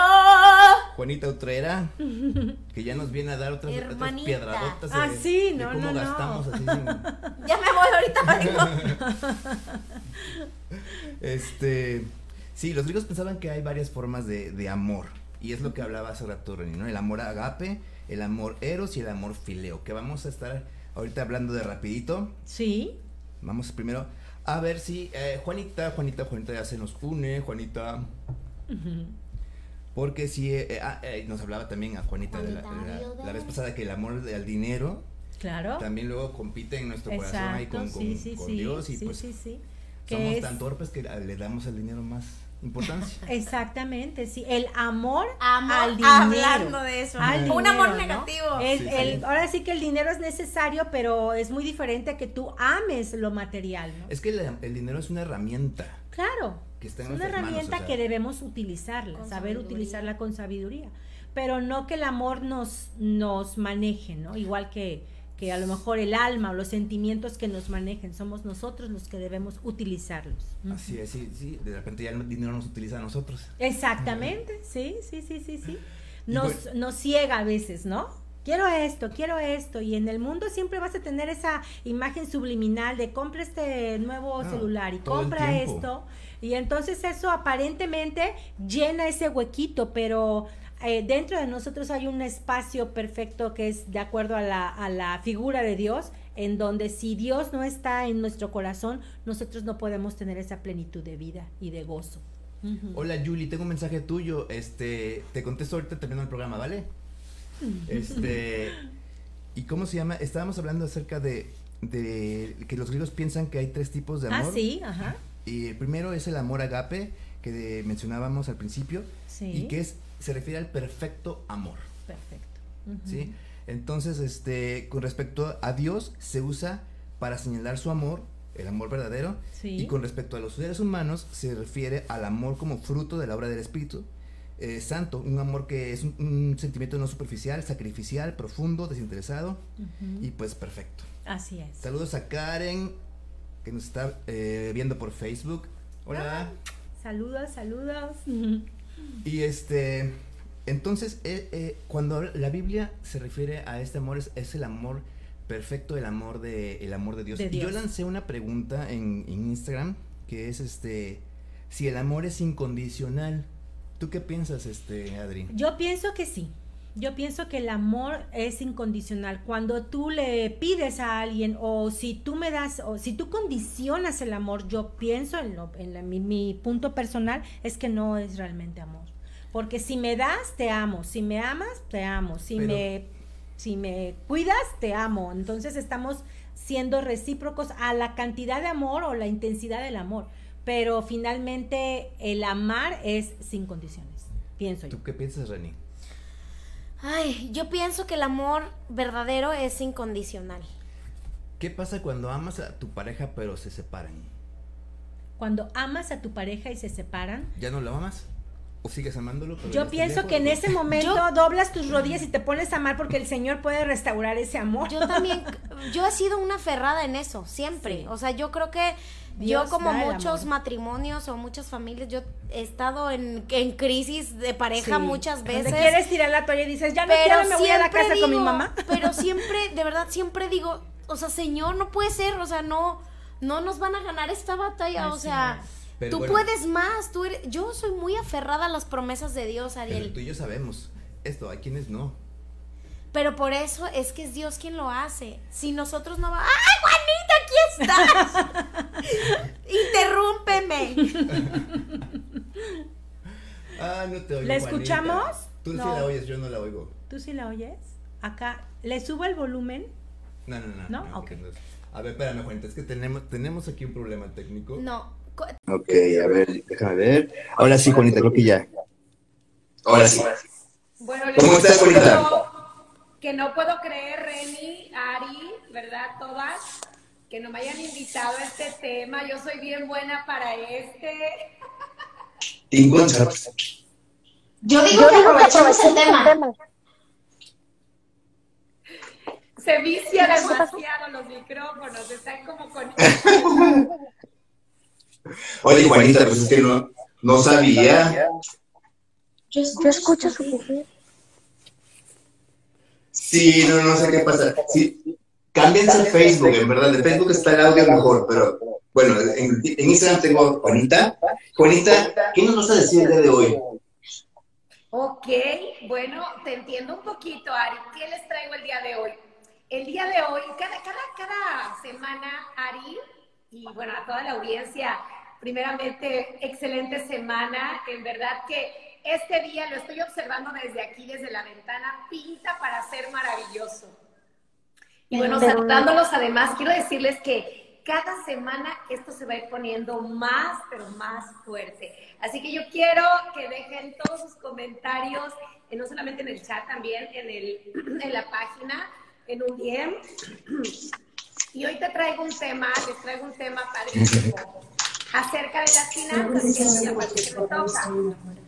Juanita Utrera, que ya nos viene a dar otras, otras Hermanita. piedradotas de, Ah, sí, de no, cómo no, no. gastamos así sin- [laughs] Ya me voy, ahorita vengo. [laughs] Este, sí, los griegos pensaban que hay varias formas de, de amor. Y es lo que hablaba hace rato, ¿no? El amor agape, el amor eros y el amor fileo. Que vamos a estar ahorita hablando de rapidito. Sí. Vamos primero a ver si eh, Juanita, Juanita, Juanita ya se nos une, Juanita. Porque sí, eh, eh, ah, eh, nos hablaba también a Juanita, de la, de la- Juanita, la vez pasada que el amor al dinero Claro. también luego compite en nuestro corazón ahí con, con- sí, sí, con sí. Dios y sí, pues sí, sí. Que somos es- tan torpes que le damos al dinero más importancia. [laughs] Exactamente, sí. El amor, Amor, al dinero. hablando de eso. Al Un dinero, amor ¿no? negativo. Sí, sí. el- ahora sí que el dinero es necesario, pero es muy diferente a que tú ames lo material, ¿no? Es que el dinero es una herramienta Claro. que está Es una manos, herramienta o sea, que debemos utilizarla, saber sabiduría. utilizarla con sabiduría, pero no que el amor nos, nos maneje, ¿no? Igual que, que a lo mejor el alma o los sentimientos que nos manejen, somos nosotros los que debemos utilizarlos. Así es, sí, sí, de repente ya el dinero nos utiliza a nosotros. Exactamente, sí, sí, sí, sí, sí. Nos, bueno- nos ciega a veces, ¿no? quiero esto, quiero esto. Y en el mundo siempre vas a tener esa imagen subliminal de compra este nuevo Ah, celular y compra esto. Y entonces eso aparentemente llena ese huequito, pero eh, dentro de nosotros hay un espacio perfecto que es de acuerdo a la, a la figura de Dios, en donde si Dios no está en nuestro corazón, nosotros no podemos tener esa plenitud de vida y de gozo. Hola Julie, tengo un mensaje tuyo. Este, te contesto ahorita terminando el programa, ¿vale? [laughs] Este, ¿y cómo se llama? Estábamos hablando acerca de, de que los griegos piensan que hay tres tipos de Ah, amor. sí, ajá. Y el primero es el amor agape, que de- mencionábamos al principio, Sí. y que es, se refiere al perfecto amor, Perfecto. ¿sí? Entonces, este, con respecto a Dios, se usa para señalar su amor, el amor verdadero, Sí. y con respecto a los seres humanos, se refiere al amor como fruto de la obra del Espíritu eh, Santo, un amor que es un, un sentimiento no superficial, sacrificial, profundo, desinteresado y pues perfecto. Así es. Saludos a Karen, que nos está eh, viendo por Facebook. Hola. Saludos, saludos. [laughs] Y este, entonces, eh, eh, cuando la Biblia se refiere a este amor, es, es el amor perfecto, el amor de, el amor de Dios. De Y yo lancé una pregunta en, en Instagram, que es este, si el amor es incondicional. ¿Tú qué piensas, este, Adri? Yo pienso que sí. Yo pienso que el amor es incondicional. Cuando tú le pides a alguien o si tú me das o si tú condicionas el amor, yo pienso en, lo, en la- mi, mi punto personal es que no es realmente amor. Porque si me das, te amo. Si me amas, te amo. Si Pero- me si me cuidas, te amo. Entonces estamos siendo recíprocos a la cantidad de amor o la intensidad del amor. Pero finalmente el amar es sin condiciones, pienso yo. ¿Tú qué piensas, Reni? Ay, yo pienso que el amor verdadero es incondicional. ¿Qué pasa cuando amas a tu pareja pero se separan? Cuando amas a tu pareja y se separan, ¿Ya no lo amas? ¿O sigues amándolo? pero yo pienso que en ese momento Yo- doblas tus rodillas y te pones a amar porque el Señor puede restaurar ese amor. Yo también, yo he sido una ferrada en eso, siempre. Sí. O sea, yo creo que Dios yo como muchos matrimonios o muchas familias, yo he estado en, en crisis de pareja Sí. muchas veces. quieres tirar la toalla y dices, ya no pero quiero, me voy a la siempre casa con mi mamá. [laughs] Pero siempre, de verdad, siempre digo, o sea, Señor, no puede ser, o sea, no, no nos van a ganar esta batalla, o sea, es. Pero tú bueno. puedes más, tú eres, yo soy muy aferrada a las promesas de Dios, Pero Ariel. tú y yo sabemos. Esto, hay quienes no. Pero por eso es que es Dios quien lo hace. Si nosotros no va. ¡Ay, Juanita, aquí estás! [laughs] Interrúmpeme. [laughs] Ah, no te oigo. ¿La Juanita. escuchamos? Tú No. sí la oyes, yo no la oigo. ¿Tú sí la oyes? Acá, ¿le subo el volumen? No, no, no. ¿No? Ok. porque A ver, espérame, Juanita, es que tenemos, tenemos aquí un problema técnico. No. Ok, a ver, déjame ver. Ahora sí, Juanita, creo que ya. Ahora sí. Bueno, les ¿Cómo estás, Juanita? Que no puedo creer, Reni, Ari, ¿verdad? Todas, que no me hayan invitado a este tema. Yo soy bien buena para este. Yo Yo digo que aprovechemos el tema. Se vicia demasiado los micrófonos, están como con... [laughs] Oye, Juanita, pues es que no, no sabía. Yo Yo escucho su pupila. Sí, no, no sé qué pasa. Sí, cámbiense el Facebook, en verdad. De Facebook está el audio mejor, pero bueno, en, en Instagram tengo a Juanita. Juanita, ¿qué nos vas a decir el día de hoy? Ok, bueno, te entiendo un poquito, Ari. ¿Qué les traigo el día de hoy? El día de hoy, cada, cada, cada semana, Ari, y bueno, a toda la audiencia, primeramente, excelente semana. En verdad que este día lo estoy observando desde aquí, desde la ventana, pinta para ser maravilloso. Y bueno, saludándolos además, quiero decirles que cada semana esto se va a ir poniendo más, pero más fuerte. Así que yo quiero que dejen todos sus comentarios, eh, no solamente en el chat, también en, el, [clears throat] en la página, en un DM. [clears throat] Y hoy te traigo un tema, les traigo un tema padrísimo acerca de las finanzas, que es la parte que me toca.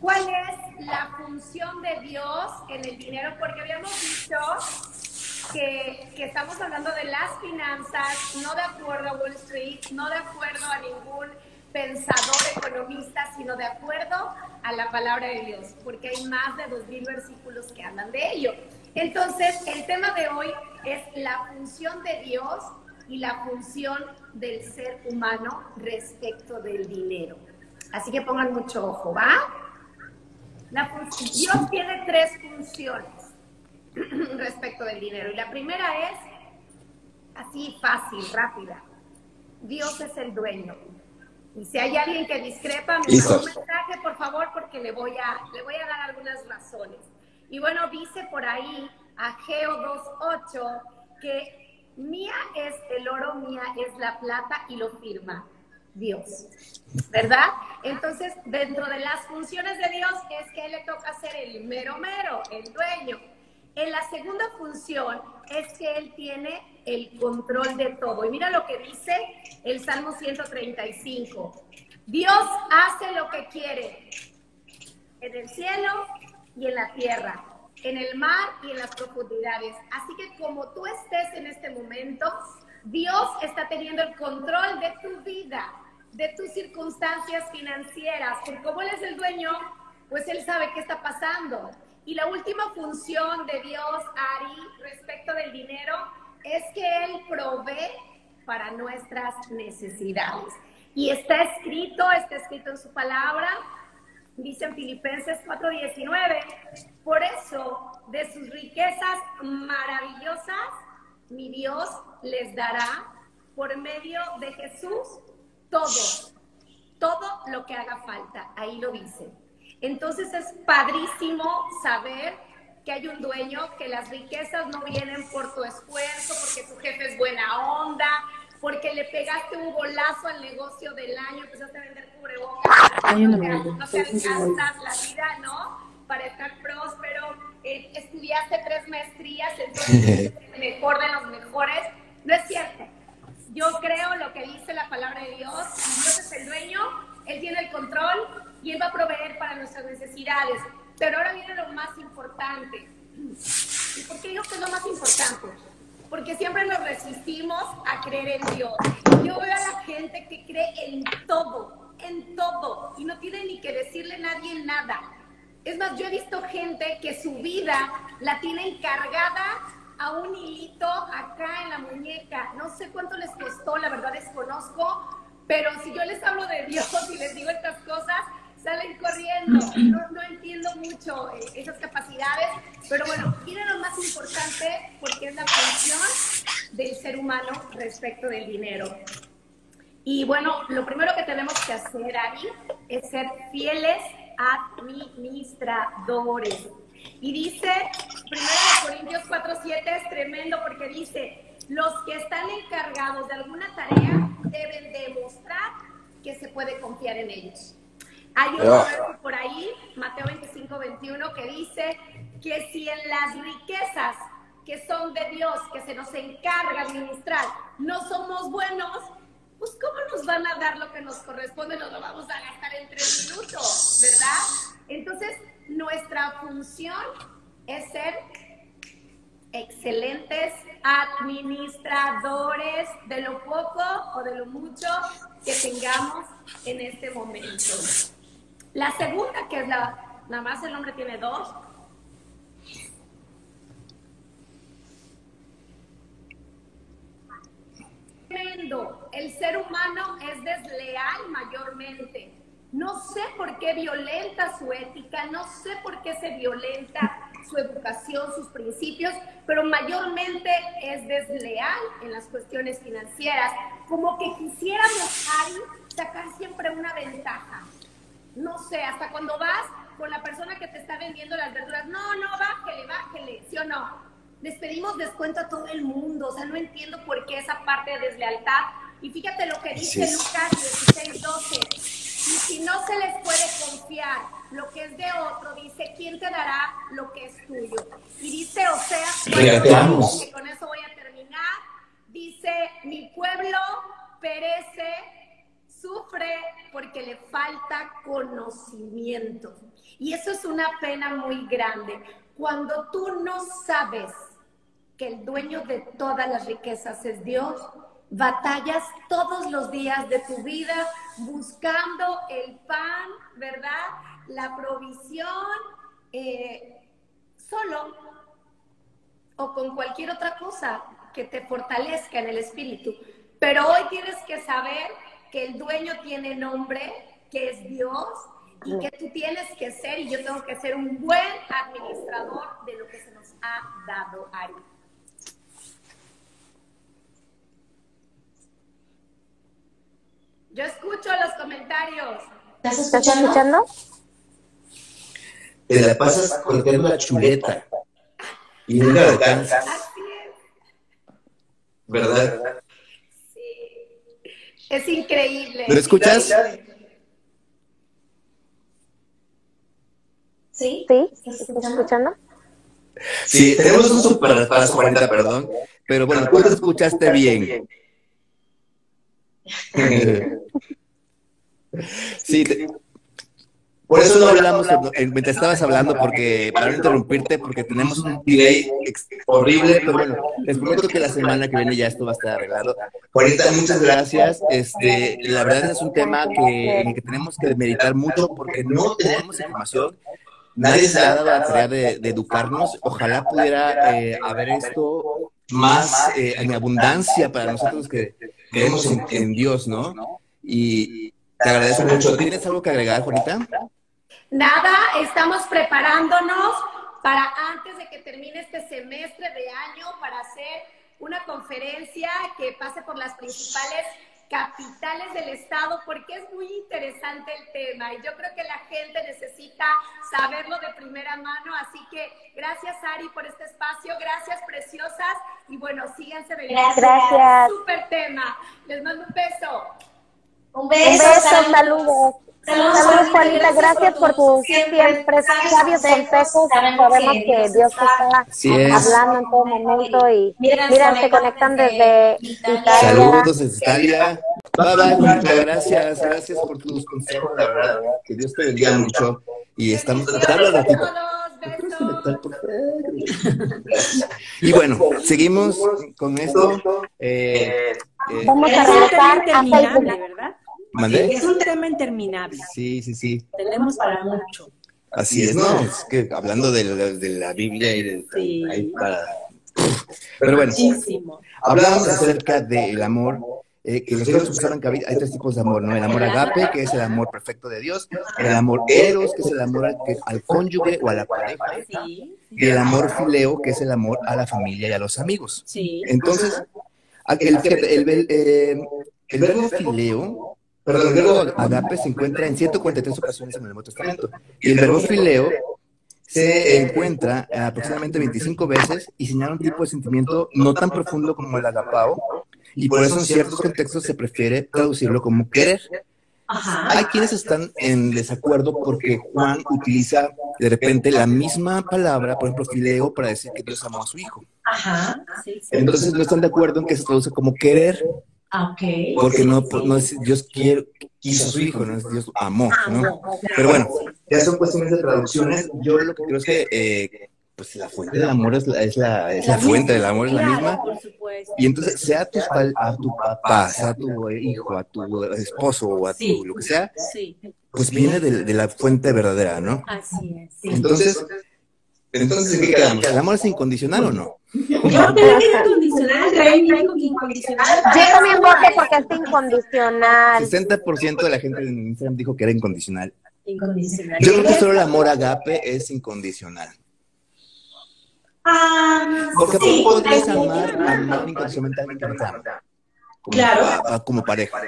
¿Cuál es la función de Dios en el dinero? Porque habíamos dicho que, que estamos hablando de las finanzas, no de acuerdo a Wall Street, no de acuerdo a ningún pensador economista, sino de acuerdo a la palabra de Dios, porque hay más de dos mil versículos que hablan de ello. Entonces, el tema de hoy es la función de Dios y la función del ser humano respecto del dinero. Así que pongan mucho ojo, ¿va? La Dios tiene tres funciones [clears throat] respecto del dinero. Y la primera es así fácil, rápida. Dios es el dueño. Y si hay alguien que discrepa, me manda un mensaje, por favor, porque le voy a, le voy a dar algunas razones. Y bueno, dice por ahí Ageo 2.8 que mía es el oro, mía es la plata y lo firma Dios. ¿Verdad? Entonces, dentro de las funciones de Dios es que él le toca ser el mero mero, el dueño. En la segunda función es que Él tiene el control de todo. Y mira lo que dice el Salmo 135. Dios hace lo que quiere en el cielo y en la tierra, en el mar y en las profundidades. Así que como tú estés en este momento, Dios está teniendo el control de tu vida, de tus circunstancias financieras, porque como Él es el dueño, pues Él sabe qué está pasando. Y la última función de Dios, Ari, respecto del dinero, es que Él provee para nuestras necesidades. Y está escrito, está escrito en su palabra, dice en Filipenses 4:19, por eso de sus riquezas maravillosas, mi Dios les dará por medio de Jesús todo, todo lo que haga falta. Ahí lo dice. Entonces es padrísimo saber que hay un dueño, que las riquezas no vienen por tu esfuerzo, porque tu jefe es buena onda, porque le pegaste un golazo al negocio del año, empezaste a vender cubrebocas, no te, no te alcanzas la vida, ¿no? Para estar próspero, eh, estudiaste tres maestrías, entonces eres el mejor de los mejores. No es cierto. Yo creo lo que dice la palabra de Dios, Dios es el dueño, Él tiene el control y Él va a proveer para nuestras necesidades. Pero ahora viene lo más importante. ¿Y por qué digo que es lo más importante? Porque siempre nos resistimos a creer en Dios. Yo veo a la gente que cree en todo, en todo, y no tiene ni que decirle a nadie nada. Es más, yo he visto gente que su vida la tiene encargada a un hilito acá en la muñeca. No sé cuánto les costó, la verdad desconozco, pero si yo les hablo de Dios y les digo estas cosas, salen corriendo. No, no entiendo mucho eh, esas capacidades, pero bueno, viene lo más importante porque es la función del ser humano respecto del dinero. Y bueno, lo primero que tenemos que hacer ahí es ser fieles administradores. Y dice, 1 Corintios 4:7 es tremendo porque dice, los que están encargados de alguna tarea deben demostrar que se puede confiar en ellos. Hay Ah. verso por ahí, Mateo 25, 21, que dice que si en las riquezas que son de Dios, que se nos encarga administrar, no somos buenos, pues ¿cómo nos van a dar lo que nos corresponde? Nos lo vamos a gastar en tres minutos, ¿verdad? Entonces, nuestra función es ser excelentes administradores de lo poco o de lo mucho que tengamos en este momento. La segunda, que es la, nada más el hombre tiene dos. Tremendo. El ser humano es desleal mayormente. No sé por qué violenta su ética, no sé por qué se violenta su educación, sus principios, pero mayormente es desleal en las cuestiones financieras. Como que quisiéramos, sacar siempre una ventaja no sé, hasta cuando vas con la persona que te está vendiendo las verduras, no, no, bájele, bájele, ¿sí o no? Les pedimos descuento a todo el mundo, o sea, no entiendo por qué esa parte de deslealtad. Y fíjate lo que dice. Lucas 16, 12. Y si no se les puede confiar lo que es de otro, dice, ¿quién te dará lo que es tuyo? Y dice Oseas, Regateamos. que con eso voy a terminar, dice, mi pueblo perece sufre porque le falta conocimiento. Y eso es una pena muy grande. Cuando tú no sabes que el dueño de todas las riquezas es Dios, batallas todos los días de tu vida buscando el pan, ¿verdad? La provisión, eh, solo. o con cualquier otra cosa que te fortalezca en el espíritu. Pero hoy tienes que saber que el dueño tiene nombre, que es Dios, y que tú tienes que ser, y yo tengo que ser un buen administrador de lo que se nos ha dado, Ari. Yo escucho los comentarios. ¿Estás ¿Estás escuchando? Te la pasas cortando la chuleta. Y nunca la alcanzas. ¿verdad? Es increíble. ¿Lo escuchas? ¿Sí? ¿Sí? ¿Estás ¿Estás escuchando? Sí, tenemos un super para 40, perdón. Pero bueno, tú te escuchaste bien. [laughs] Sí, te- por eso no hablamos mientras estabas hablando, porque para no interrumpirte, porque tenemos un delay horrible, pero bueno, les prometo que la semana que viene ya esto va a estar arreglado. Juanita, muchas gracias. Este, la verdad es un tema que, en el que tenemos que meditar mucho porque no tenemos información. Nadie se ha dado la tarea de, de educarnos. Ojalá pudiera eh, haber esto más eh, en abundancia para nosotros que creemos en, en Dios, ¿no? Y te agradezco mucho. ¿Tienes algo que agregar, Juanita? Nada, estamos preparándonos para antes de que termine este semestre de año para hacer una conferencia que pase por las principales capitales del estado porque es muy interesante el tema y yo creo que la gente necesita saberlo de primera mano, así que gracias Ari por este espacio, gracias preciosas y bueno, síganse Gracias. Gracias. Súper tema, les mando un beso. Un Un beso, beso, saludos. Saludos. Saludos, Juanita. Gracias por tus siempre sabios consejos. Sabemos que Dios te está hablando en todo momento y Mira, se conectan desde Italia. Saludos desde Italia. Bye bye, Juanita. Gracias, gracias por tus consejos, la verdad. Que Dios te bendiga mucho. Y estamos tratando de Bendiciones a todos, besos. [laughs] Y bueno, seguimos con esto. Eh, eh, Vamos a tema regresar a Facebook. ¿verdad? ¿Mandé? Es un tema interminable. Sí, sí, sí. Tenemos para mucho. Así es, ¿no? Es que hablando de, la- de la Biblia y de... Sí. hay para... Pero bueno, Muchísimo. hablamos acerca del amor, eh, que los teólogos usaron que hay tres tipos de amor, ¿no? El amor agape, que es el amor perfecto de Dios, el amor eros, que es el amor al, que- al cónyuge o a la pareja, Sí, y el amor fileo, que es el amor a la familia y a los amigos. sí. Entonces, aquel, fíjate, el, el, eh, el verbo fileo, perdón, el verbo agape se encuentra en 143 ocasiones en el Nuevo Testamento. Y el verbo fileo se encuentra aproximadamente 25 veces y señala un tipo de sentimiento no tan profundo como el agapao. Y por eso en ciertos contextos se prefiere traducirlo como querer. Ajá. Hay quienes están en desacuerdo porque Juan utiliza de repente la misma palabra, por ejemplo, fileo, para decir que Dios amó a su hijo. Ajá. Sí, sí. Entonces no están de acuerdo en que se traduce como querer, Ah, Ok. porque no, no es Dios quiere, quiso a su hijo, no es Dios amó, ¿no? Pero bueno, ya son cuestiones de traducciones. Yo lo que creo es que eh, pues la fuente del amor es la, es la, es la fuente del amor, es la misma. Y entonces, sea a tu, a tu papá, sea a tu hijo, a tu esposo o a tu Sí. lo que sea, Sí, pues viene de, de la fuente verdadera, ¿no? así es. Entonces, entonces ¿en qué quedamos? ¿El amor es incondicional o no? Yo creo que es incondicional, dijo que incondicional. Yo también voté porque es incondicional. 60% de la gente en Instagram dijo que era incondicional. Incondicional. Yo creo que solo el amor agape es incondicional. Ah, Porque sí, ¿cómo podrías amar, amar incondicionalmente a alguien que no te ama? Como, Claro. a- a- como pareja.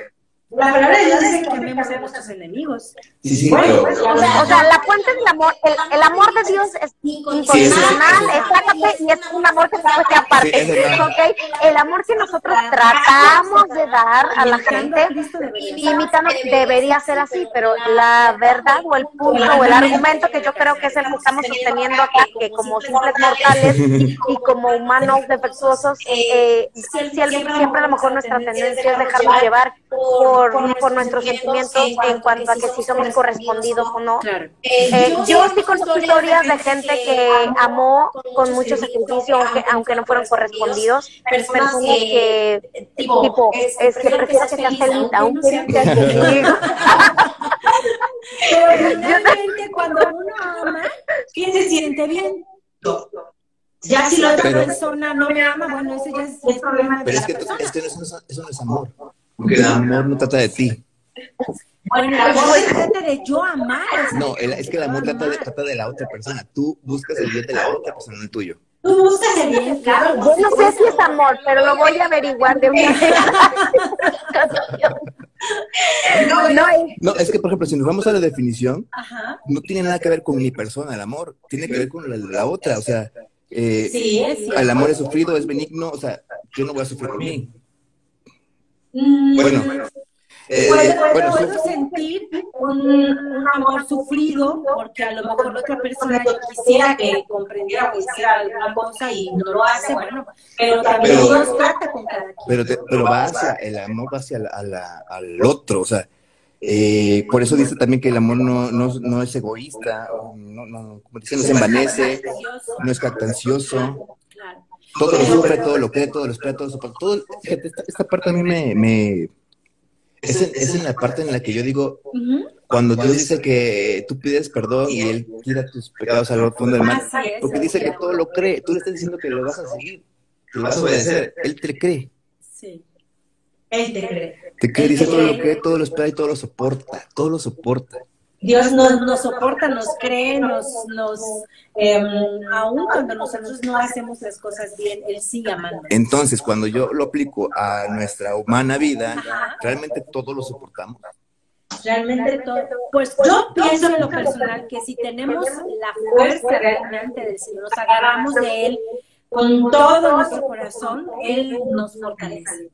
La palabra de Dios dice que amemos a nuestros enemigos. Sí, sí, Bueno, pero... O sea, la fuente del amor, el, el amor de Dios es incondicional, es ágape y es un amor que se puede aparte, Sí, es verdad. ¿ok? El amor que nosotros tratamos de dar a la gente, Cristo debería ser. imitando, debería ser así, pero la verdad o el punto o el argumento que yo creo que es el que estamos sosteniendo acá, que como simples mortales [laughs] y como humanos defectuosos, eh, siempre, siempre a lo mejor nuestra tendencia es dejarnos llevar por, por nuestros sentimientos en cuanto a que si somos correspondidos o no. Claro. Eh, yo sí conozco historias de gente que amó con mucho sacrificio, aunque, aunque no fueron correspondidos. Personas que, tipo, es que prefiero que seas feliz, aún. [laughs] Pero finalmente cuando uno ama, ¿quién se siente bien? Ya si la otra Pero- persona no me ama, bueno, ese ya es, es problema de Pero es la que, persona. es que eso, no es- eso no es amor. Porque el amor no trata de ti. Bueno, El amor trata de yo amar. o sea, No, el- es que el amor trata de, trata de la otra persona. Tú buscas el bien de la otra persona, no el tuyo. tú buscas el bien, claro. Yo no sé si es amor, pero lo voy a averiguar de una vez. No, no, es- No, es que, por ejemplo, si nos vamos a la definición, Ajá. no tiene nada que ver con mi persona, el amor. Tiene que ver con la, la otra. O sea, eh, Sí, es cierto. el amor es sufrido, es benigno. O sea, yo no voy a sufrir por mí. Mm, Bueno, eh, Puedo, bueno, puedo sentir un, un amor sufrido porque a lo mejor la otra persona yo quisiera que comprendiera o hiciera alguna cosa y no lo hace, bueno, pero también Pero- Dios trata con cada quien. pero, te- pero va hacia, el amor va hacia la- a la- al otro, o sea, eh, por eso dice también que el amor no, no, no es egoísta, no, no, como dicen, no se envanece, no es jactancioso. Todo lo sufre, todo lo cree, todo lo espera, todo lo soporta, todo, fíjate, esta, esta parte a mí me, me es, en, es en la parte en la que yo digo, cuando Dios dice que tú pides perdón y Él tira tus pecados al fondo del mar, porque dice que todo lo cree, tú le estás diciendo que lo vas a seguir, que lo vas a obedecer, Él te cree. Sí. Él te cree. Te cree, dice todo lo cree, todo lo espera y todo lo soporta, todo lo soporta. Dios nos, nos soporta, nos cree, nos, nos em, aun cuando nosotros no hacemos las cosas bien, Él sigue amando. Entonces, cuando yo lo aplico a nuestra humana vida, Ajá. realmente todo lo soportamos. Realmente todo. Pues yo pienso en lo personal que si tenemos la fuerza realmente del Señor, nos agarramos de Él con todo nuestro corazón, Él nos fortalece.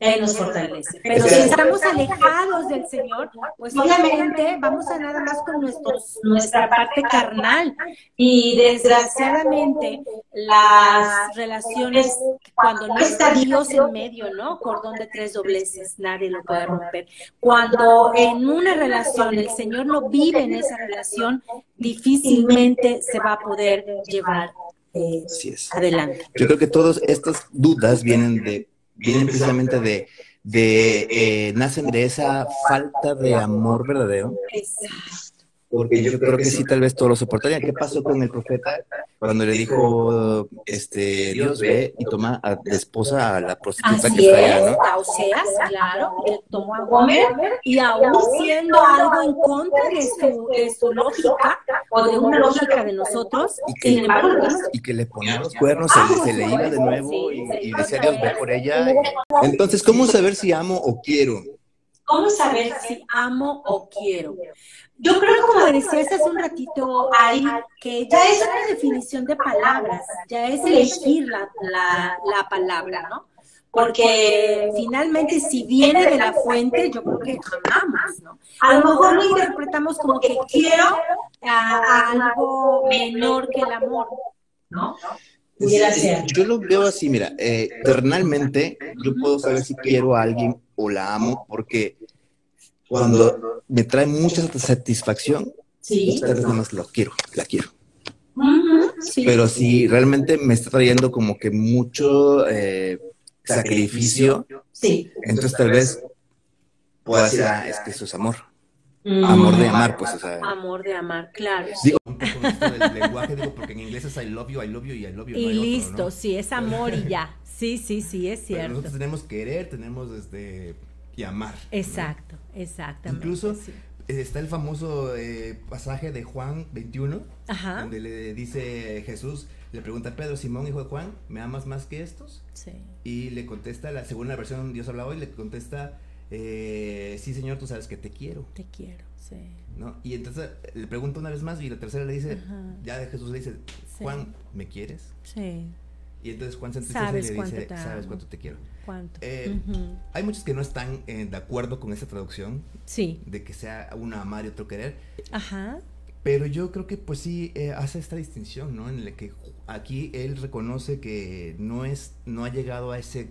Él nos fortalece. Pero si estamos alejados del Señor, pues obviamente vamos a nada más con nuestros, nuestra parte carnal. Y desgraciadamente las relaciones, cuando no está Dios en medio, ¿no? Cordón de tres dobleces, nadie lo puede romper. Cuando en una relación el Señor no vive en esa relación, difícilmente se va a poder llevar eh, Así es. adelante. Yo creo que todas estas dudas vienen de, vienen precisamente de, de eh, nacen de esa falta de amor verdadero. Porque yo creo que sí, tal vez todo lo soportaría. ¿Qué pasó con el profeta cuando le dijo, este, Dios ve y toma a, de esposa a la prostituta que está es, allá, ¿no? a Oseas, claro, él tomó a Gomer y aún siendo algo en contra de su, de su lógica o de una lógica de nosotros, Y que, sin embargo, y que le ponía los cuernos, se, le- se le iba de nuevo y, y decía Dios ve por ella. Entonces, ¿cómo saber si amo o quiero? ¿Cómo saber si amo o quiero. Yo creo, como decías hace un ratito, Ari, que ya es una definición de palabras, ya es elegir la, la, la palabra, ¿no? Porque finalmente si viene de la fuente, yo creo que amamos, ¿no? A lo mejor lo interpretamos como que quiero a, a algo menor que el amor, ¿no? Pudiera ser. Yo lo veo así, mira, eh, yo puedo saber si quiero a alguien o la amo porque cuando me trae mucha satisfacción, Sí. tal vez nada más lo quiero, la quiero. Sí. Pero si realmente me está trayendo como que mucho eh, sacrificio, Sí. entonces tal vez pueda ser, ah, es que eso es amor. Mm. Amor de amar, pues, o sea. Amor de amar, claro. Digo, Un poco esto del lenguaje, digo, porque en inglés es I love you, I love you y I love you. no Y otro, listo, ¿no? sí, es amor y ya. Sí, sí, sí, es Pero cierto. nosotros tenemos querer, tenemos este y amar. ¿no? Exacto, exactamente. Incluso sí. eh, está el famoso eh, pasaje de Juan 21, Ajá. donde le dice Jesús, le pregunta a Pedro, Simón, hijo de Juan, ¿me amas más que estos? Sí. Y le contesta, la, según la versión Dios habla hoy, le contesta, eh, sí señor, tú sabes que te quiero, Te quiero, sí. ¿no? Y entonces le pregunta una vez más y la tercera le dice, Ajá. ya Jesús le dice, Sí. Juan, ¿me quieres? Sí. Y entonces Juan se entristece y le dice, sabes cuánto te quiero. ¿Cuánto? Eh, Ujú. Hay muchos que no están eh, de acuerdo con esa traducción, Sí. de que sea uno amar y otro querer, Ajá. pero yo creo que pues sí eh, hace esta distinción, ¿no? En la que aquí él reconoce que no es, no ha llegado a ese,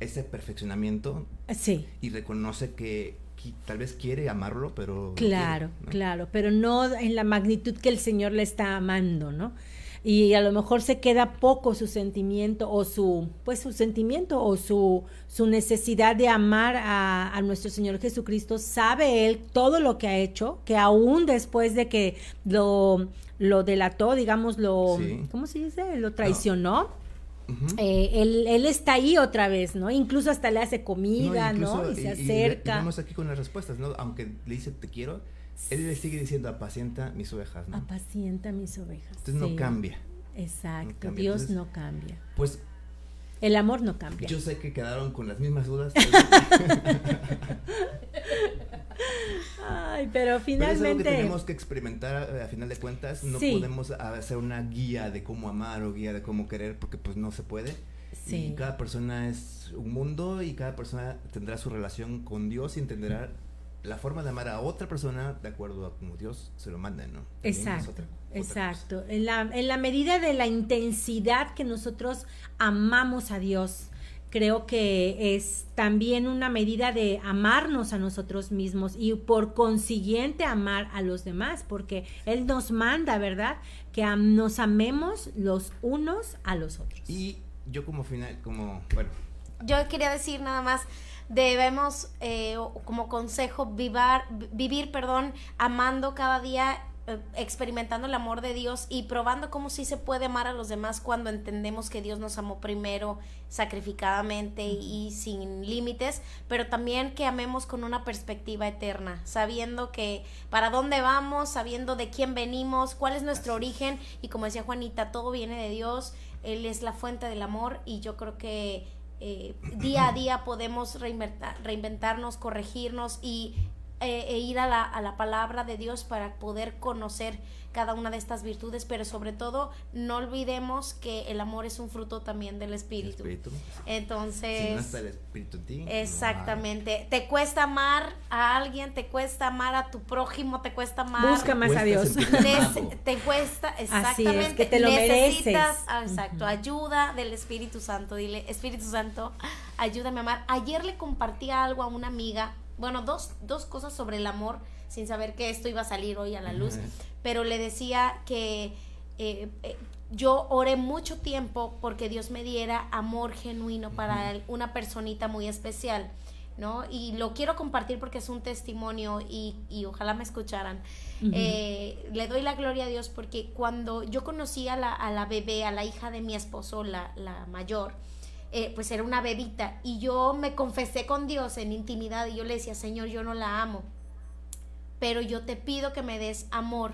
ese perfeccionamiento Sí. y reconoce que, tal vez quiere amarlo, pero Claro, quiere, ¿no? claro, pero no en la magnitud que el Señor le está amando, ¿no? Y a lo mejor se queda poco su sentimiento o su, pues su sentimiento o su, su necesidad de amar a, a nuestro Señor Jesucristo, sabe Él todo lo que ha hecho, que aún después de que lo, lo delató, digamos, lo, Sí. ¿cómo se dice? Lo traicionó. Ujú. eh, él, él está ahí otra vez, ¿no? Incluso hasta le hace comida, ¿no? incluso- Y se y- y acerca. vemos aquí con las respuestas, ¿no? Aunque le dice te quiero, él le sigue diciendo apacienta mis ovejas, ¿no? Apacienta mis ovejas. Entonces sí. no cambia. Exacto, no cambia. Dios Entonces- no cambia. Pues El amor no cambia. yo sé que quedaron con las mismas dudas. [laughs] Ay, pero Pero es algo que finalmente. tenemos que experimentar eh, a final de cuentas. No Sí. podemos hacer una guía de cómo amar o guía de cómo querer porque pues no se puede. Sí. Y cada persona es un mundo y cada persona tendrá su relación con Dios y entenderá la forma de amar a otra persona de acuerdo a como Dios se lo manda, ¿no? También Exacto, otra- otra cosa. exacto. En la, en la medida de la intensidad que nosotros amamos a Dios, creo que es también una medida de amarnos a nosotros mismos y por consiguiente amar a los demás, porque Él nos manda, ¿verdad? Que am- nos amemos los unos a los otros. Y yo como final, como, bueno, Yo quería decir nada más, debemos eh, como consejo vivar, vi- vivir, perdón, amando cada día, eh, experimentando el amor de Dios y probando cómo sí se puede amar a los demás cuando entendemos que Dios nos amó primero, sacrificadamente y sin límites, pero también que amemos con una perspectiva eterna, sabiendo que para dónde vamos, sabiendo de quién venimos, cuál es nuestro origen. Y como decía Juanita, todo viene de Dios, Él es la fuente del amor y yo creo que eh, día a día podemos reinventar- reinventarnos, corregirnos y eh, e ir a la, a la palabra de Dios para poder conocer cada una de estas virtudes, pero sobre todo no olvidemos que el amor es un fruto también del el Espíritu. espíritu. Entonces, si no está el espíritu en ti. no exactamente, te cuesta amar a alguien, te cuesta amar a tu prójimo, te cuesta amar. Busca más a Dios. te cuesta Así es, exactamente que te lo necesitas mereces. exacto ayuda del Espíritu Santo dile Espíritu Santo ayúdame a amar ayer le compartí algo a una amiga bueno dos dos cosas sobre el amor sin saber que esto iba a salir hoy a la luz pero le decía que eh, eh, yo oré mucho tiempo porque Dios me diera amor genuino para él, una personita muy especial, ¿no? Y lo quiero compartir porque es un testimonio y, y ojalá me escucharan. Eh, le doy la gloria a Dios porque cuando yo conocí a la, a la bebé, a la hija de mi esposo, la, la mayor, eh, pues era una bebita y yo me confesé con Dios en intimidad y yo le decía, Señor, yo no la amo, pero yo te pido que me des amor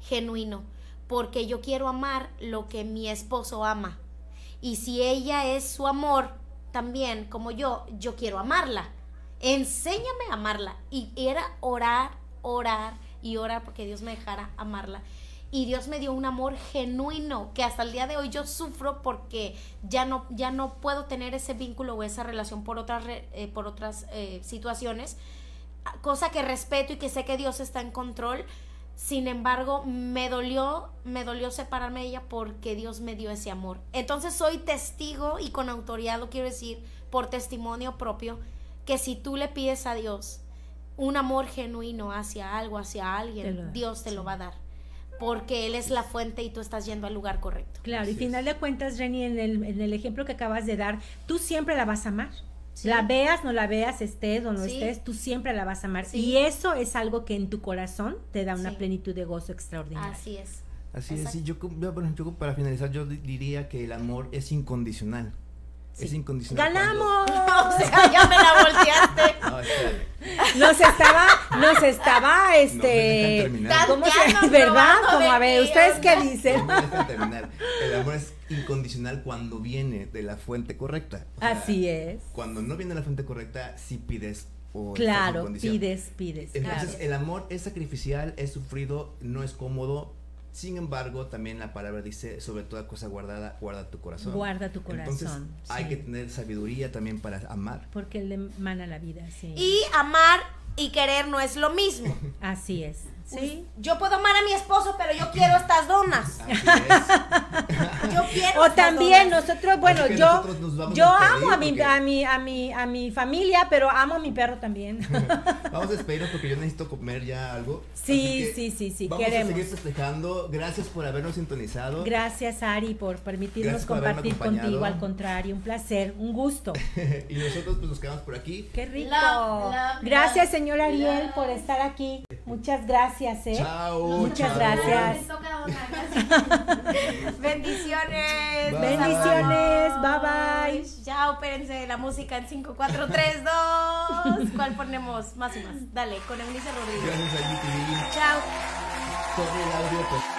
genuino, porque yo quiero amar lo que mi esposo ama. Y si ella es su amor también, como yo, yo quiero amarla. Enséñame a amarla. Y era orar, orar y orar porque Dios me dejara amarla. Y Dios me dio un amor genuino que hasta el día de hoy yo sufro porque ya no, ya no puedo tener ese vínculo o esa relación por otras, re- eh, por otras eh, situaciones cosa que respeto y que sé que Dios está en control. Sin embargo, me dolió, me dolió separarme de ella porque Dios me dio ese amor. Entonces soy testigo y con autoridad lo quiero decir por testimonio propio que si tú le pides a Dios un amor genuino hacia algo, hacia alguien, Dios te lo va a dar. Porque Él es la fuente y tú estás yendo al lugar correcto. Claro, y final de cuentas, Reni, en el, en el ejemplo que acabas de dar, tú siempre la vas a amar. Sí. La veas, no la veas, estés o no Sí. estés, tú siempre la vas a amar. Sí. Y eso es algo que en tu corazón te da una Sí. plenitud de gozo extraordinaria. Así es. Así es, sí, yo, yo, bueno, yo para finalizar, yo di- diría que el amor es incondicional. Es incondicional. ¡Ganamos! [laughs] O sea, ya me la volteaste. [laughs] No, espérame. Nos estaba, nos estaba, este. ¿cómo se, [laughs] verdad? Como a ver, ¿ustedes qué dicen? No. El amor es incondicional cuando viene de la fuente correcta. O sea, Así es. Cuando no viene de la fuente correcta, sí pides Claro, pides, pides. Entonces, claro. el amor es sacrificial, es sufrido, no es cómodo. Sin embargo, también la palabra dice, sobre toda cosa guardada, guarda tu corazón. Guarda tu Entonces, corazón, hay sí. que tener sabiduría también para amar. Porque él emana la vida, sí. Y amar y querer no es lo mismo. Así es. Sí. Yo puedo amar a mi esposo, pero yo quiero estas donas. Así es. [laughs] Yo quiero O estas también donas. nosotros, bueno, que yo, nosotros nos vamos yo a amo a mi, porque- a mi, a mi, a mi familia, pero amo a mi perro también. [laughs] [laughs] Vamos a despedirnos porque yo necesito comer ya algo. Sí, sí, sí, sí, Vamos queremos. a seguir festejando. Gracias por habernos sintonizado. Gracias, Ari, por permitirnos por compartir contigo. Al contrario, un placer, un gusto. y nosotros pues nos quedamos por aquí. Qué rico. Love, love, gracias, señor Ariel, por estar aquí. Muchas gracias, ¿eh? Chao. Muchas chao. gracias. Gracias. [laughs] Bendiciones. Bye. Bendiciones, bye bye. Chao, espérense la música en 5, 4, 3, 2. ¿Cuál ponemos? Más y más. Dale, con Eunice Rodríguez. Gracias a YouTube. Chao. Todo el audio